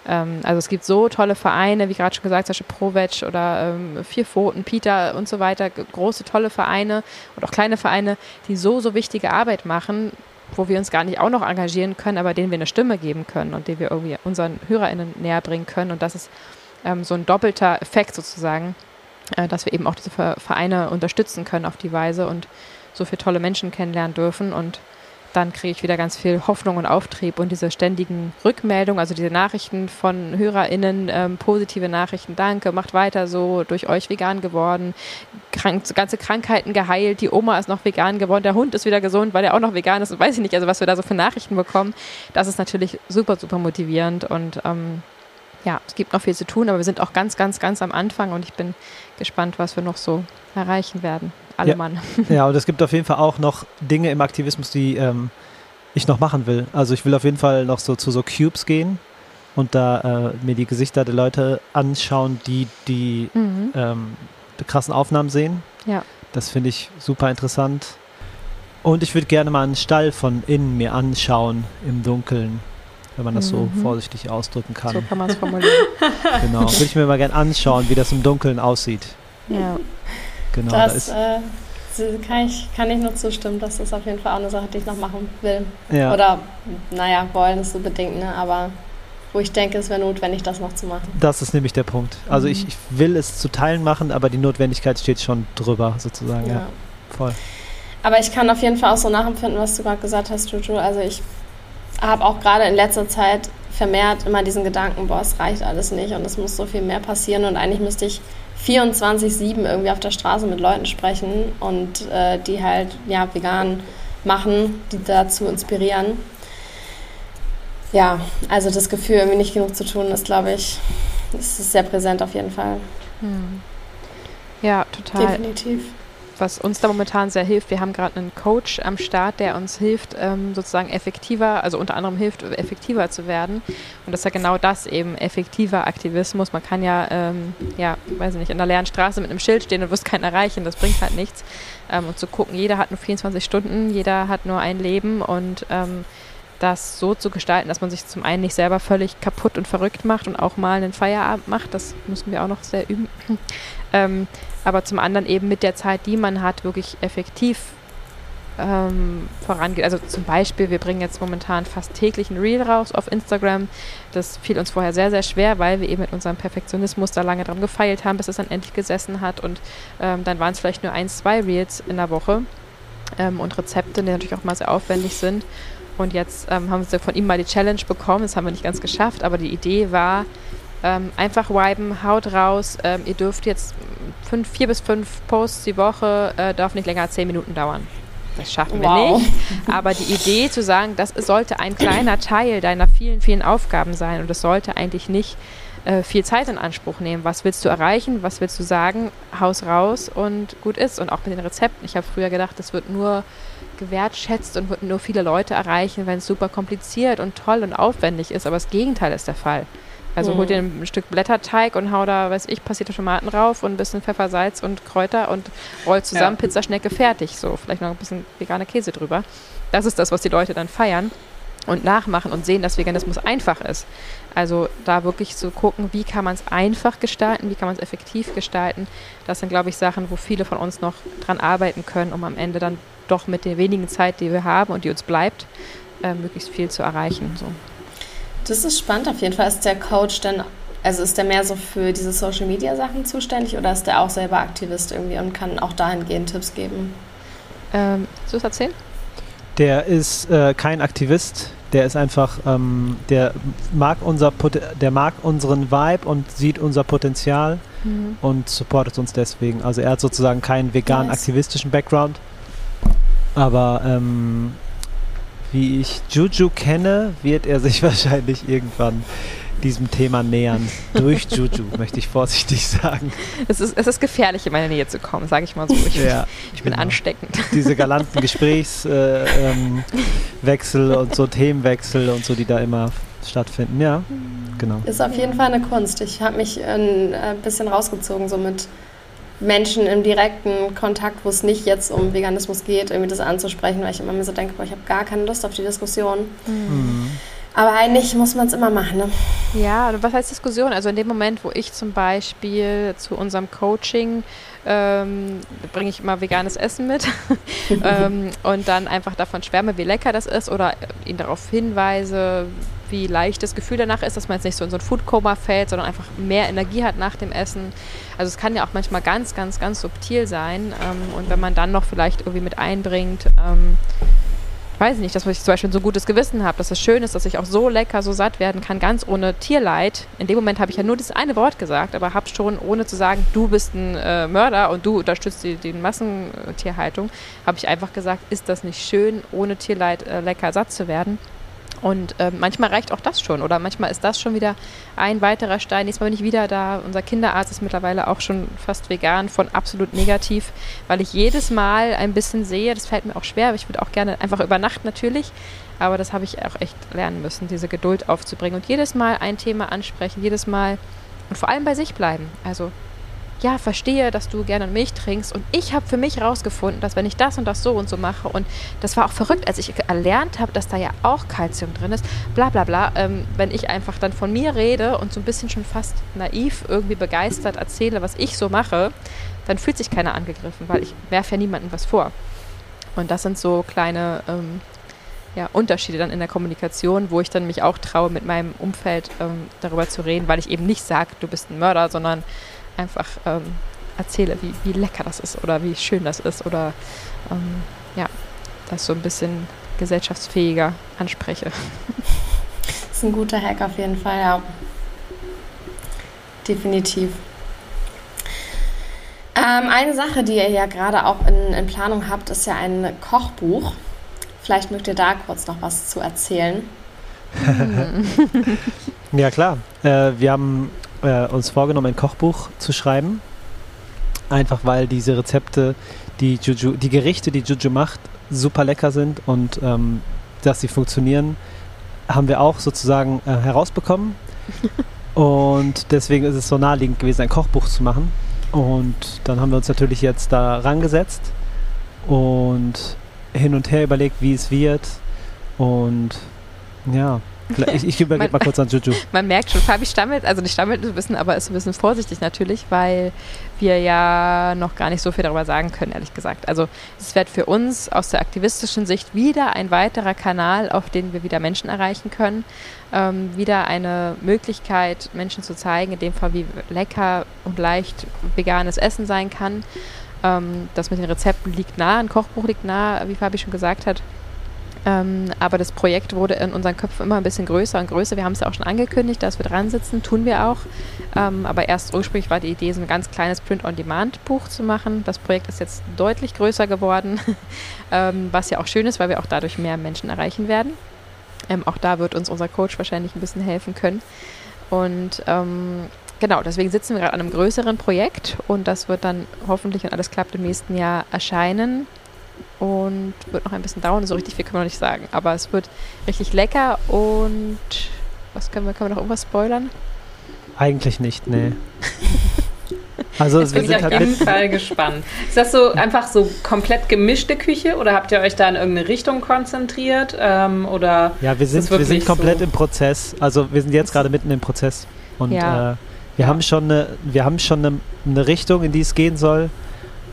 Ähm, also es gibt so tolle Vereine, wie gerade schon gesagt, zum Beispiel Provetsch oder ähm, Vier Pfoten, Peter und so weiter, große, tolle Vereine und auch kleine Vereine, die so, so wichtige Arbeit machen, wo wir uns gar nicht auch noch engagieren können, aber denen wir eine Stimme geben können und denen wir irgendwie unseren HörerInnen näher bringen können. Und das ist ähm, so ein doppelter Effekt sozusagen, äh, dass wir eben auch diese Vereine unterstützen können auf die Weise und so viele tolle Menschen kennenlernen dürfen. Und dann kriege ich wieder ganz viel Hoffnung und Auftrieb. Und diese ständigen Rückmeldungen, also diese Nachrichten von HörerInnen, ähm, positive Nachrichten, danke, macht weiter so, durch euch vegan geworden, krank, ganze Krankheiten geheilt, die Oma ist noch vegan geworden, der Hund ist wieder gesund, weil er auch noch vegan ist. Und weiß ich nicht, also was wir da so für Nachrichten bekommen, das ist natürlich super, super motivierend und ähm, ja, es gibt noch viel zu tun, aber wir sind auch ganz, ganz, ganz am Anfang und ich bin gespannt, was wir noch so erreichen werden. Alle ja. Mann. Ja, und es gibt auf jeden Fall auch noch Dinge im Aktivismus, die ähm, ich noch machen will. Also ich will auf jeden Fall noch so zu so Cubes gehen und da äh, mir die Gesichter der Leute anschauen, die die mhm. ähm, krassen Aufnahmen sehen. Ja. Das finde ich super interessant. Und ich würde gerne mal einen Stall von innen mir anschauen im Dunkeln wenn man das mhm. so vorsichtig ausdrücken kann. So kann man es formulieren. genau, würde ich mir mal gerne anschauen, wie das im Dunkeln aussieht. Ja. Genau, das da äh, kann, ich, kann ich nur zustimmen. Das ist auf jeden Fall auch eine Sache, die ich noch machen will. Ja. Oder, naja, wollen ist so bedingt, ne? aber wo ich denke, es wäre notwendig, das noch zu machen. Das ist nämlich der Punkt. Also mhm. ich, ich, will es zu Teilen machen, aber die Notwendigkeit steht schon drüber, sozusagen. Ja, ja. voll. Aber ich kann auf jeden Fall auch so nachempfinden, was du gerade gesagt hast, Jojo. Also ich habe auch gerade in letzter Zeit vermehrt immer diesen Gedanken, boah, es reicht alles nicht und es muss so viel mehr passieren und eigentlich müsste ich 24-7 irgendwie auf der Straße mit Leuten sprechen und äh, die halt ja vegan machen, die dazu inspirieren. Ja, also das Gefühl, irgendwie nicht genug zu tun, ist, glaube ich, ist sehr präsent auf jeden Fall. Hm. Ja, total. Definitiv was uns da momentan sehr hilft. Wir haben gerade einen Coach am Start, der uns hilft, ähm, sozusagen effektiver, also unter anderem hilft, effektiver zu werden. Und das ist ja genau das eben, effektiver Aktivismus. Man kann ja, ähm, ja, weiß ich nicht, in der leeren Straße mit einem Schild stehen und wirst keinen erreichen. Das bringt halt nichts. Ähm, und zu gucken, jeder hat nur 24 Stunden, jeder hat nur ein Leben und ähm, das so zu gestalten, dass man sich zum einen nicht selber völlig kaputt und verrückt macht und auch mal einen Feierabend macht. Das müssen wir auch noch sehr üben. ähm, aber zum anderen eben mit der Zeit, die man hat, wirklich effektiv ähm, vorangeht. Also zum Beispiel, wir bringen jetzt momentan fast täglich ein Reel raus auf Instagram. Das fiel uns vorher sehr, sehr schwer, weil wir eben mit unserem Perfektionismus da lange dran gefeilt haben, bis es dann endlich gesessen hat. Und ähm, dann waren es vielleicht nur ein, zwei Reels in der Woche ähm, und Rezepte, die natürlich auch mal sehr aufwendig sind. Und jetzt ähm, haben wir von ihm mal die Challenge bekommen. Das haben wir nicht ganz geschafft, aber die Idee war, ähm, einfach wipen, haut raus. Ähm, ihr dürft jetzt fünf, vier bis fünf Posts die Woche, äh, darf nicht länger als zehn Minuten dauern. Das schaffen wir wow. nicht. Aber die Idee zu sagen, das sollte ein kleiner Teil deiner vielen, vielen Aufgaben sein und es sollte eigentlich nicht äh, viel Zeit in Anspruch nehmen. Was willst du erreichen? Was willst du sagen? Haus raus und gut ist. Und auch mit den Rezepten. Ich habe früher gedacht, das wird nur gewertschätzt und wird nur viele Leute erreichen, wenn es super kompliziert und toll und aufwendig ist. Aber das Gegenteil ist der Fall. Also mhm. hol dir ein Stück Blätterteig und hau da, weiß ich, passierte Tomaten rauf und ein bisschen Pfeffer, Salz und Kräuter und roll zusammen, ja. Pizzaschnecke fertig. So, vielleicht noch ein bisschen veganer Käse drüber. Das ist das, was die Leute dann feiern und nachmachen und sehen, dass Veganismus einfach ist. Also da wirklich zu gucken, wie kann man es einfach gestalten, wie kann man es effektiv gestalten. Das sind, glaube ich, Sachen, wo viele von uns noch dran arbeiten können, um am Ende dann doch mit der wenigen Zeit, die wir haben und die uns bleibt, äh, möglichst viel zu erreichen. So. Das ist spannend auf jeden Fall. Ist der Coach denn, also ist der mehr so für diese Social Media Sachen zuständig oder ist der auch selber Aktivist irgendwie und kann auch dahingehend Tipps geben? Ähm, du es erzählen? Der ist äh, kein Aktivist, der ist einfach, ähm, der mag unser der mag unseren Vibe und sieht unser Potenzial mhm. und supportet uns deswegen. Also er hat sozusagen keinen vegan aktivistischen Background, aber ähm, wie ich Juju kenne, wird er sich wahrscheinlich irgendwann diesem Thema nähern. Durch Juju, möchte ich vorsichtig sagen. Es ist, es ist gefährlich, in meine Nähe zu kommen, sage ich mal so. Ich, ja, ich bin genau. ansteckend. Diese galanten Gesprächswechsel äh, ähm, und so Themenwechsel und so, die da immer stattfinden. Ja, genau. Ist auf jeden Fall eine Kunst. Ich habe mich ein äh, bisschen rausgezogen, so mit Menschen im direkten Kontakt, wo es nicht jetzt um Veganismus geht, irgendwie das anzusprechen, weil ich immer mir so denke, boah, ich habe gar keine Lust auf die Diskussion. Mhm. Aber eigentlich muss man es immer machen. Ne? Ja, was heißt Diskussion? Also in dem Moment, wo ich zum Beispiel zu unserem Coaching ähm, bringe ich immer veganes Essen mit ähm, und dann einfach davon schwärme, wie lecker das ist oder ihn darauf hinweise, wie leicht das Gefühl danach ist, dass man jetzt nicht so in so ein Foodkoma fällt, sondern einfach mehr Energie hat nach dem Essen. Also es kann ja auch manchmal ganz, ganz, ganz subtil sein. Ähm, und wenn man dann noch vielleicht irgendwie mit einbringt, ähm, weiß ich nicht, dass ich zum Beispiel ein so gutes Gewissen habe, dass es schön ist, dass ich auch so lecker, so satt werden kann, ganz ohne Tierleid. In dem Moment habe ich ja nur das eine Wort gesagt, aber habe schon, ohne zu sagen, du bist ein äh, Mörder und du unterstützt die, die Massentierhaltung, habe ich einfach gesagt, ist das nicht schön, ohne Tierleid äh, lecker satt zu werden. Und äh, manchmal reicht auch das schon oder manchmal ist das schon wieder ein weiterer Stein. Nächstes Mal bin ich wieder da. Unser Kinderarzt ist mittlerweile auch schon fast vegan von absolut negativ, weil ich jedes Mal ein bisschen sehe, das fällt mir auch schwer, aber ich würde auch gerne einfach übernachten natürlich, aber das habe ich auch echt lernen müssen, diese Geduld aufzubringen und jedes Mal ein Thema ansprechen, jedes Mal und vor allem bei sich bleiben. Also ja, verstehe, dass du gerne Milch trinkst. Und ich habe für mich herausgefunden, dass wenn ich das und das so und so mache, und das war auch verrückt, als ich erlernt habe, dass da ja auch Kalzium drin ist, bla bla bla, ähm, wenn ich einfach dann von mir rede und so ein bisschen schon fast naiv irgendwie begeistert erzähle, was ich so mache, dann fühlt sich keiner angegriffen, weil ich werfe ja niemandem was vor. Und das sind so kleine ähm, ja, Unterschiede dann in der Kommunikation, wo ich dann mich auch traue, mit meinem Umfeld ähm, darüber zu reden, weil ich eben nicht sage, du bist ein Mörder, sondern einfach ähm, erzähle, wie, wie lecker das ist oder wie schön das ist oder ähm, ja, das so ein bisschen gesellschaftsfähiger anspreche. Das ist ein guter Hack auf jeden Fall, ja. Definitiv. Ähm, eine Sache, die ihr ja gerade auch in, in, Planung habt, ist ja ein Kochbuch. Vielleicht mögt ihr da kurz noch was zu erzählen. ja, klar. Äh, wir haben äh, uns vorgenommen, ein Kochbuch zu schreiben. Einfach weil diese Rezepte, die Juju, die Gerichte, die Juju macht, super lecker sind und ähm, dass sie funktionieren, haben wir auch sozusagen äh, herausbekommen. und deswegen ist es so naheliegend gewesen, ein Kochbuch zu machen. Und dann haben wir uns natürlich jetzt da rangesetzt und hin und her überlegt, wie es wird. Und ja, ich, ich übergebe mal kurz an Juju. Man merkt schon, Fabi stammelt, also nicht stammelt ein bisschen, aber ist ein bisschen vorsichtig natürlich, weil wir ja noch gar nicht so viel darüber sagen können, ehrlich gesagt. Also es wird für uns aus der aktivistischen Sicht wieder ein weiterer Kanal, auf den wir wieder Menschen erreichen können. Ähm, wieder eine Möglichkeit, Menschen zu zeigen, in dem Fall, wie lecker und leicht veganes Essen sein kann. Ähm, das mit den Rezepten liegt nah, ein Kochbuch liegt nah, wie Fabi schon gesagt hat. Ähm, aber das Projekt wurde in unseren Köpfen immer ein bisschen größer und größer. Wir haben es ja auch schon angekündigt, dass wir dran sitzen, tun wir auch. Ähm, aber erst ursprünglich war die Idee, so ein ganz kleines Print-on-Demand-Buch zu machen. Das Projekt ist jetzt deutlich größer geworden, ähm, was ja auch schön ist, weil wir auch dadurch mehr Menschen erreichen werden. Ähm, auch da wird uns unser Coach wahrscheinlich ein bisschen helfen können. Und ähm, genau, deswegen sitzen wir gerade an einem größeren Projekt und das wird dann hoffentlich, wenn alles klappt, im nächsten Jahr erscheinen und wird noch ein bisschen dauern. So richtig viel können wir noch nicht sagen. Aber es wird richtig lecker und was können wir, können wir noch irgendwas spoilern? Eigentlich nicht, nee. Also Jetzt bin ich auf jeden Fall gespannt. Ist das so einfach so komplett gemischte Küche oder habt ihr euch da in irgendeine Richtung konzentriert? Ähm, oder ja, wir sind, wir sind komplett so im Prozess. Also wir sind jetzt gerade mitten im Prozess. Und ja. äh, wir, ja. haben schon eine, wir haben schon eine, eine Richtung, in die es gehen soll.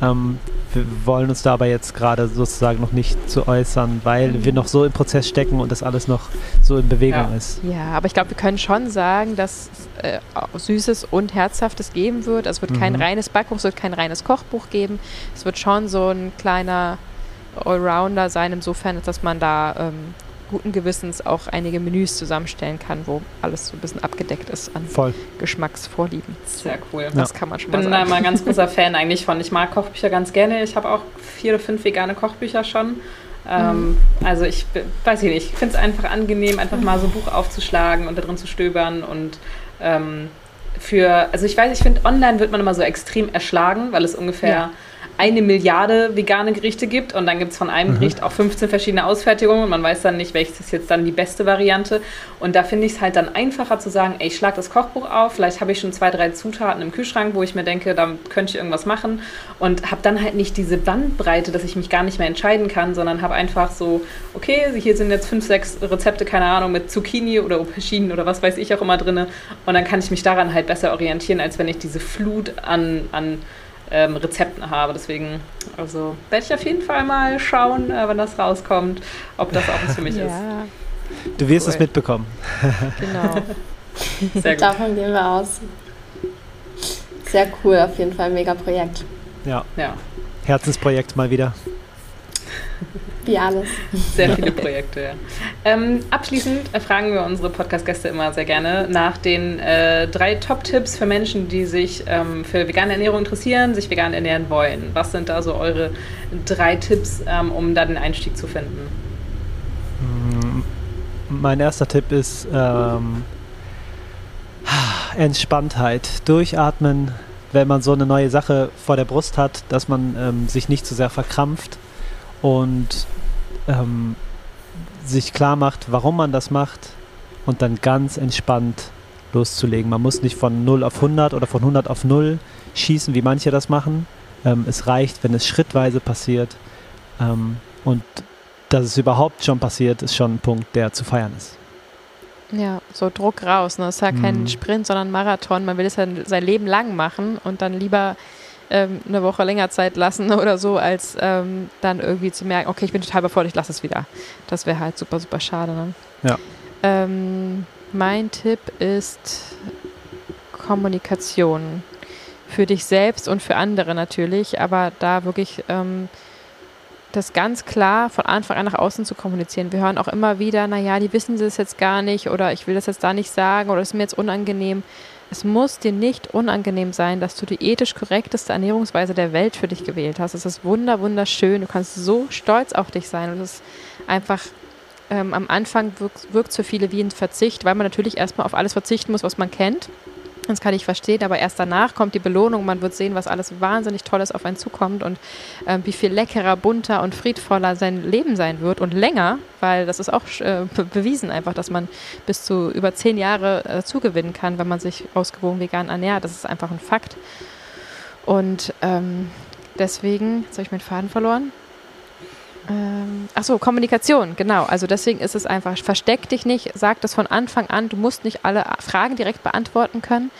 Ähm, wir wollen uns dabei jetzt gerade sozusagen noch nicht zu äußern, weil mhm. wir noch so im Prozess stecken und das alles noch so in Bewegung ja. ist. Ja, aber ich glaube, wir können schon sagen, dass es äh, Süßes und Herzhaftes geben wird. Also es wird mhm. kein reines Backbuch, es wird kein reines Kochbuch geben. Es wird schon so ein kleiner Allrounder sein, insofern, dass man da ähm, guten Gewissens auch einige Menüs zusammenstellen kann, wo alles so ein bisschen abgedeckt ist an Voll. Geschmacksvorlieben. Sehr cool. Das ja. kann man schon mal sagen. Ich bin da mal ganz großer Fan eigentlich von. Ich mag Kochbücher ganz gerne. Ich habe auch vier oder fünf vegane Kochbücher schon. Ähm, mhm. Also ich weiß ich nicht, ich finde es einfach angenehm, einfach mal so ein Buch aufzuschlagen und da drin zu stöbern und ähm, für, also ich weiß, ich finde, online wird man immer so extrem erschlagen, weil es ungefähr ja eine Milliarde vegane Gerichte gibt und dann gibt es von einem mhm. Gericht auch 15 verschiedene Ausfertigungen und man weiß dann nicht, welches ist jetzt dann die beste Variante. Und da finde ich es halt dann einfacher zu sagen, ey, ich schlage das Kochbuch auf, vielleicht habe ich schon zwei, drei Zutaten im Kühlschrank, wo ich mir denke, da könnte ich irgendwas machen und habe dann halt nicht diese Bandbreite, dass ich mich gar nicht mehr entscheiden kann, sondern habe einfach so, okay, hier sind jetzt fünf, sechs Rezepte, keine Ahnung, mit Zucchini oder Auberginen oder was weiß ich auch immer drin und dann kann ich mich daran halt besser orientieren, als wenn ich diese Flut an, an ähm, Rezepten habe. Deswegen, also werde ich auf jeden Fall mal schauen, äh, wenn das rauskommt, ob das auch was für mich ja. ist. Du wirst cool. es mitbekommen. genau. Sehr gut. Davon gehen wir aus. Sehr cool, auf jeden Fall, mega Projekt. Ja. ja. Herzensprojekt mal wieder. Wie alles. Sehr viele Projekte, ja. Ähm, abschließend fragen wir unsere Podcast-Gäste immer sehr gerne nach den äh, drei Top-Tipps für Menschen, die sich ähm, für vegane Ernährung interessieren, sich vegan ernähren wollen. Was sind da so eure drei Tipps, ähm, um da den Einstieg zu finden? Mm, mein erster Tipp ist ähm, Entspanntheit. Durchatmen, wenn man so eine neue Sache vor der Brust hat, dass man ähm, sich nicht zu sehr verkrampft und ähm, sich klar macht, warum man das macht und dann ganz entspannt loszulegen. Man muss nicht von 0 auf 100 oder von 100 auf 0 schießen, wie manche das machen. Ähm, es reicht, wenn es schrittweise passiert. Ähm, und dass es überhaupt schon passiert, ist schon ein Punkt, der zu feiern ist. Ja, so Druck raus. Ne? Es ist ja kein mhm. Sprint, sondern Marathon. Man will es ja sein Leben lang machen und dann lieber ähm, eine Woche länger Zeit lassen oder so, als ähm, dann irgendwie zu merken, okay, ich bin total überfordert, ich lasse es wieder. Das wäre halt super, super schade. Ne? Ja. Ähm, mein Tipp ist Kommunikation. Für dich selbst und für andere natürlich, aber da wirklich ähm, das ganz klar von Anfang an nach außen zu kommunizieren. Wir hören auch immer wieder, naja, die wissen das jetzt gar nicht oder ich will das jetzt da nicht sagen oder es ist mir jetzt unangenehm. Es muss dir nicht unangenehm sein, dass du die ethisch korrekteste Ernährungsweise der Welt für dich gewählt hast. Es ist wunder, wunderschön. Du kannst so stolz auf dich sein. Und es ist einfach ähm, am Anfang wirkt es für viele wie ein Verzicht, weil man natürlich erstmal auf alles verzichten muss, was man kennt. Das kann ich verstehen, aber erst danach kommt die Belohnung. Man wird sehen, was alles wahnsinnig Tolles auf einen zukommt und äh, wie viel leckerer, bunter und friedvoller sein Leben sein wird und länger, weil das ist auch äh, bewiesen einfach, dass man bis zu über zehn Jahre äh, zugewinnen kann, wenn man sich ausgewogen vegan ernährt. Das ist einfach ein Fakt. Und ähm, deswegen, jetzt habe ich meinen Faden verloren. Ähm, ach so, Kommunikation, genau. Also deswegen ist es einfach, versteck dich nicht, sag das von Anfang an. Du musst nicht alle Fragen direkt beantworten können.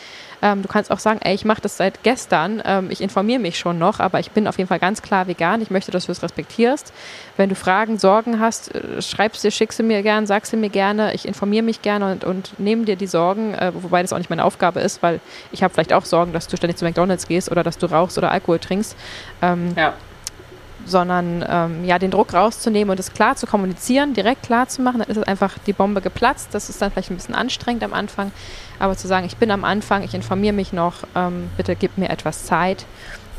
Ähm, du kannst auch sagen, ey, ich mache das seit gestern, ähm, ich informiere mich schon noch, aber ich bin auf jeden Fall ganz klar vegan. Ich möchte, dass du es respektierst. Wenn du Fragen, Sorgen hast, äh, schreibst dir, schickst du mir gerne, sagst du mir gerne. Ich informiere mich gerne und, und nehme dir die Sorgen, äh, wobei das auch nicht meine Aufgabe ist, weil ich habe vielleicht auch Sorgen, dass du ständig zu McDonalds gehst oder dass du rauchst oder Alkohol trinkst. Ähm, ja sondern ähm, ja, den Druck rauszunehmen und es klar zu kommunizieren, direkt klar zu machen, dann ist es einfach die Bombe geplatzt. Das ist dann vielleicht ein bisschen anstrengend am Anfang, aber zu sagen, ich bin am Anfang, ich informiere mich noch, ähm, bitte gib mir etwas Zeit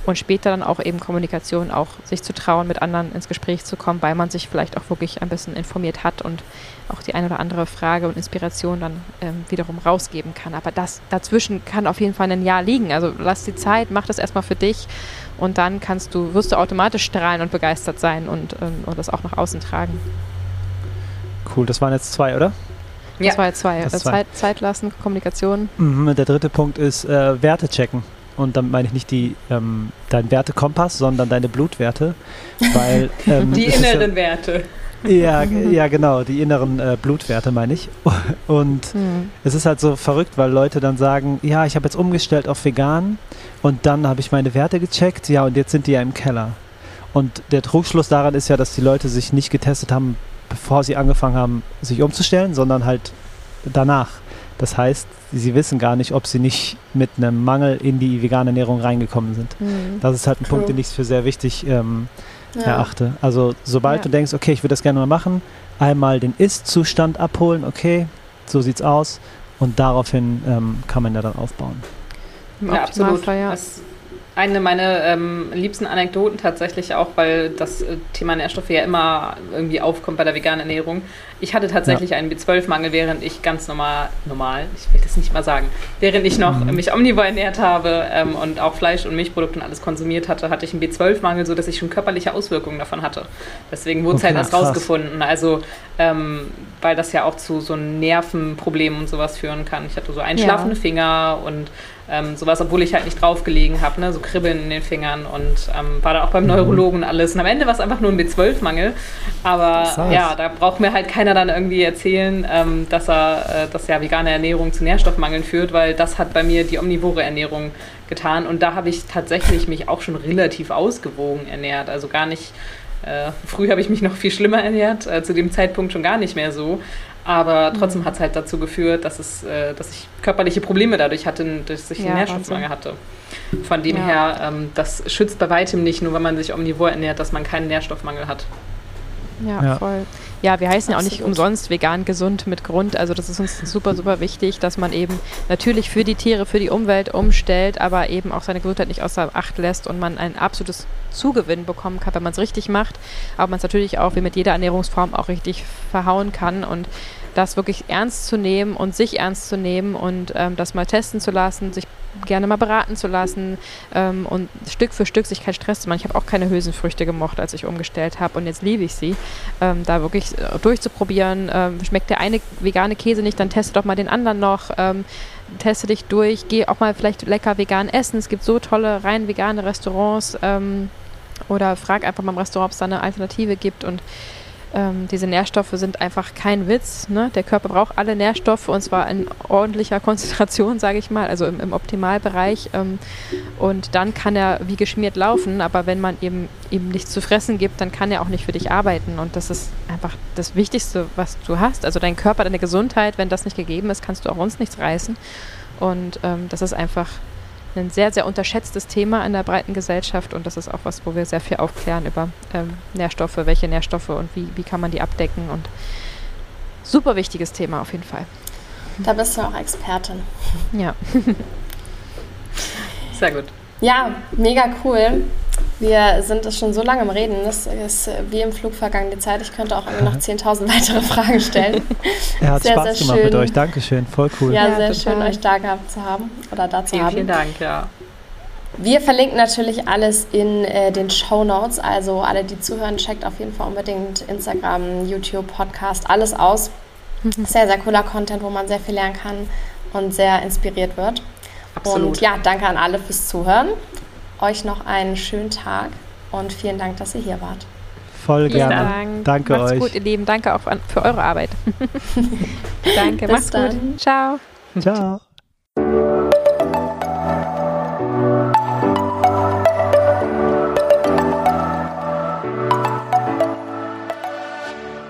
und später dann auch eben Kommunikation, auch sich zu trauen, mit anderen ins Gespräch zu kommen, weil man sich vielleicht auch wirklich ein bisschen informiert hat und auch die eine oder andere Frage und Inspiration dann ähm, wiederum rausgeben kann. Aber das dazwischen kann auf jeden Fall ein Jahr liegen. Also lass die Zeit, mach das erstmal für dich und dann kannst du, wirst du automatisch strahlen und begeistert sein und, ähm, und das auch nach außen tragen. Cool, das waren jetzt zwei, oder? Ja. Das war jetzt zwei. Das Zeit, Zeit lassen, Kommunikation. Mhm, der dritte Punkt ist äh, Werte checken. Und damit meine ich nicht die, ähm, dein Wertekompass, sondern deine Blutwerte. Weil, ähm, die inneren ja, Werte. Ja, ja, genau, die inneren äh, Blutwerte meine ich. Und mhm. es ist halt so verrückt, weil Leute dann sagen, ja, ich habe jetzt umgestellt auf vegan und dann habe ich meine Werte gecheckt, ja, und jetzt sind die ja im Keller. Und der Trugschluss daran ist ja, dass die Leute sich nicht getestet haben, bevor sie angefangen haben, sich umzustellen, sondern halt danach. Das heißt, sie wissen gar nicht, ob sie nicht mit einem Mangel in die vegane Ernährung reingekommen sind. Mhm. Das ist halt ein Punkt, den ich für sehr wichtig ähm, ja. erachte. Also sobald ja. du denkst, okay, ich würde das gerne mal machen, einmal den Ist-Zustand abholen, okay, so sieht's aus und daraufhin ähm, kann man ja dann aufbauen. ja, absolut. Das, eine meiner ähm, liebsten Anekdoten tatsächlich auch, weil das äh, Thema Nährstoffe ja immer irgendwie aufkommt bei der veganen Ernährung. Ich hatte tatsächlich ja. einen B12-Mangel, während ich ganz normal, normal, ich will das nicht mal sagen, während ich noch mhm. mich omnivor ernährt habe ähm, und auch Fleisch und Milchprodukte und alles konsumiert hatte, hatte ich einen B12-Mangel, sodass ich schon körperliche Auswirkungen davon hatte. Deswegen wurde es okay, halt erst rausgefunden. Also, ähm, weil das ja auch zu so Nervenproblemen und sowas führen kann. Ich hatte so einschlafende ja. Finger und ähm, sowas, obwohl ich halt nicht draufgelegen habe, ne? so Kribbeln in den Fingern und ähm, war da auch beim mhm. Neurologen und alles. Und am Ende war es einfach nur ein B12-Mangel. Aber ja, da braucht mir halt keiner dann irgendwie erzählen, ähm, dass er, äh, dass ja vegane Ernährung zu Nährstoffmangeln führt, weil das hat bei mir die omnivore Ernährung getan. Und da habe ich tatsächlich mich auch schon relativ ausgewogen ernährt. Also gar nicht. Äh, früh habe ich mich noch viel schlimmer ernährt, äh, zu dem Zeitpunkt schon gar nicht mehr so. Aber trotzdem mhm. hat es halt dazu geführt, dass, es, äh, dass ich körperliche Probleme dadurch hatte, dass ich ja, einen Nährstoffmangel hatte. Von dem ja. her, ähm, das schützt bei weitem nicht, nur wenn man sich omnivor ernährt, dass man keinen Nährstoffmangel hat. Ja, ja, voll. Ja, wir heißen ja auch nicht umsonst vegan gesund mit Grund. Also das ist uns super, super wichtig, dass man eben natürlich für die Tiere, für die Umwelt umstellt, aber eben auch seine Gesundheit nicht außer Acht lässt und man ein absolutes Zugewinn bekommen kann, wenn man es richtig macht. Aber man es natürlich auch wie mit jeder Ernährungsform auch richtig verhauen kann. Und das wirklich ernst zu nehmen und sich ernst zu nehmen und ähm, das mal testen zu lassen, sich gerne mal beraten zu lassen ähm, und Stück für Stück sich keinen Stress zu machen. Ich habe auch keine Hülsenfrüchte gemocht, als ich umgestellt habe und jetzt liebe ich sie. Ähm, da wirklich äh, durchzuprobieren, ähm, schmeckt der eine vegane Käse nicht, dann teste doch mal den anderen noch. Ähm, teste dich durch, geh auch mal vielleicht lecker vegan essen. Es gibt so tolle rein vegane Restaurants ähm, oder frag einfach mal im Restaurant, ob es da eine Alternative gibt und ähm, diese Nährstoffe sind einfach kein Witz. Ne? Der Körper braucht alle Nährstoffe und zwar in ordentlicher Konzentration, sage ich mal, also im, im Optimalbereich. Ähm, und dann kann er wie geschmiert laufen, aber wenn man ihm eben nichts zu fressen gibt, dann kann er auch nicht für dich arbeiten. Und das ist einfach das Wichtigste, was du hast. Also dein Körper, deine Gesundheit, wenn das nicht gegeben ist, kannst du auch uns nichts reißen. Und ähm, das ist einfach ein sehr, sehr unterschätztes Thema in der breiten Gesellschaft und das ist auch was, wo wir sehr viel aufklären über ähm, Nährstoffe, welche Nährstoffe und wie, wie kann man die abdecken und super wichtiges Thema auf jeden Fall. Da bist du auch Expertin. Ja. sehr gut. Ja, mega cool. Wir sind es schon so lange im Reden, das ist wie im Flug vergangen die Zeit. Ich könnte auch noch 10.000 weitere Fragen stellen. ja, hat sehr, Spaß sehr gemacht schön. mit euch. Dankeschön, voll cool. Ja, ja sehr total. schön, euch da gehabt zu haben oder da zu vielen, haben. Vielen Dank, ja. Wir verlinken natürlich alles in äh, den Show Notes. Also alle, die zuhören, checkt auf jeden Fall unbedingt Instagram, YouTube, Podcast, alles aus. Mhm. Sehr, sehr cooler Content, wo man sehr viel lernen kann und sehr inspiriert wird. Absolut. Und ja, danke an alle fürs Zuhören euch noch einen schönen Tag und vielen Dank, dass ihr hier wart. Voll vielen gerne. Dank. Danke macht's euch. gut, ihr Lieben. Danke auch für eure Arbeit. Danke, Bis macht's dann. gut. Ciao. Ciao.